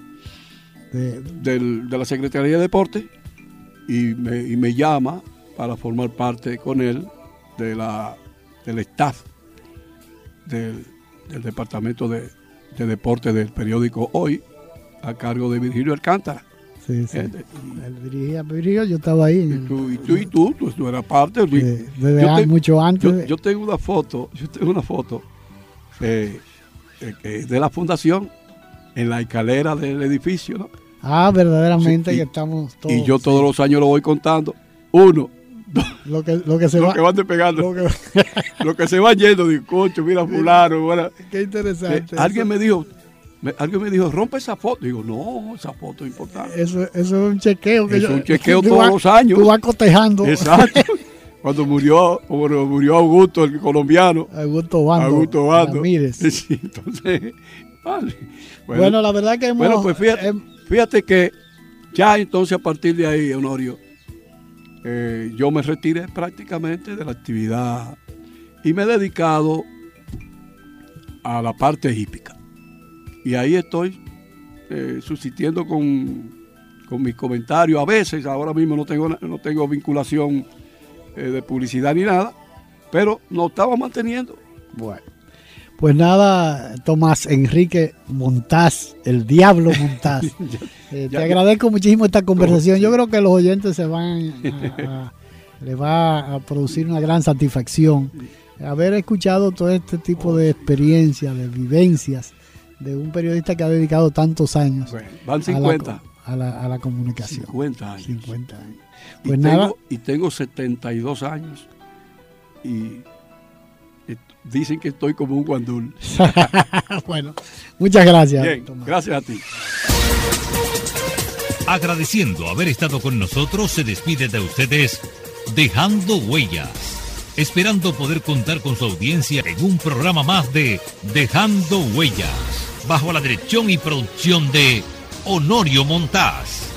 de, del- de la Secretaría de Deporte y me, y me llama para formar parte con él de la, del staff del, del Departamento de, de Deporte del periódico Hoy a cargo de Virgilio Alcántara. sí, sí. Eh, Él dirigía, yo estaba ahí. y tú, y tú, y tú, tú, tú eras parte. de- desde yo a- te- mucho antes. Yo, tengo una foto, yo tengo una foto eh, eh, de la fundación en la escalera del edificio, ¿no? ah, verdaderamente Sí, y- que estamos todos. y yo todos los años lo voy contando. Uno, Lo que, lo que se lo va. que van despegando, lo que- lo que se va yendo, digo, cocho, mira fulano, bueno, qué interesante. eh, alguien me dijo, me- alguien me dijo, rompe esa foto. Digo, no, esa foto es importante. eso, eso es un chequeo. Que Es yo- un chequeo todos los años. Tú vas cotejando. Exacto. Cuando murió, cuando murió Augusto, el colombiano, Augusto Bando. Augusto Bando. Ramírez. Sí, entonces, vale. Bueno, la verdad que hemos. Bueno, pues fíjate, em- fíjate que ya entonces a partir de ahí, Honorio, eh, yo me retiré prácticamente de la actividad y me he dedicado a la parte hípica. Y ahí estoy eh, subsistiendo con, con mis comentarios a veces. Ahora mismo no tengo, no tengo vinculación eh, de publicidad ni nada, pero nos estamos manteniendo. Bueno. Pues nada, Tomás Enrique Montaz, el diablo Montaz. Eh, te agradezco muchísimo esta conversación. Yo creo que los oyentes se van a, le va a producir una gran satisfacción haber escuchado todo este tipo de experiencias, de vivencias de un periodista que ha dedicado tantos años van 50. A, la, a, la, comunicación. 50 años. 50 años. Pues y, nada, tengo, y tengo 72 años y dicen que estoy como un guandul. bueno, muchas gracias. Bien, gracias a ti. Agradeciendo haber estado con nosotros, se despide de ustedes dejando huellas, esperando poder contar con su audiencia en un programa más de Dejando Huellas, bajo la dirección y producción de Honorio Montaz.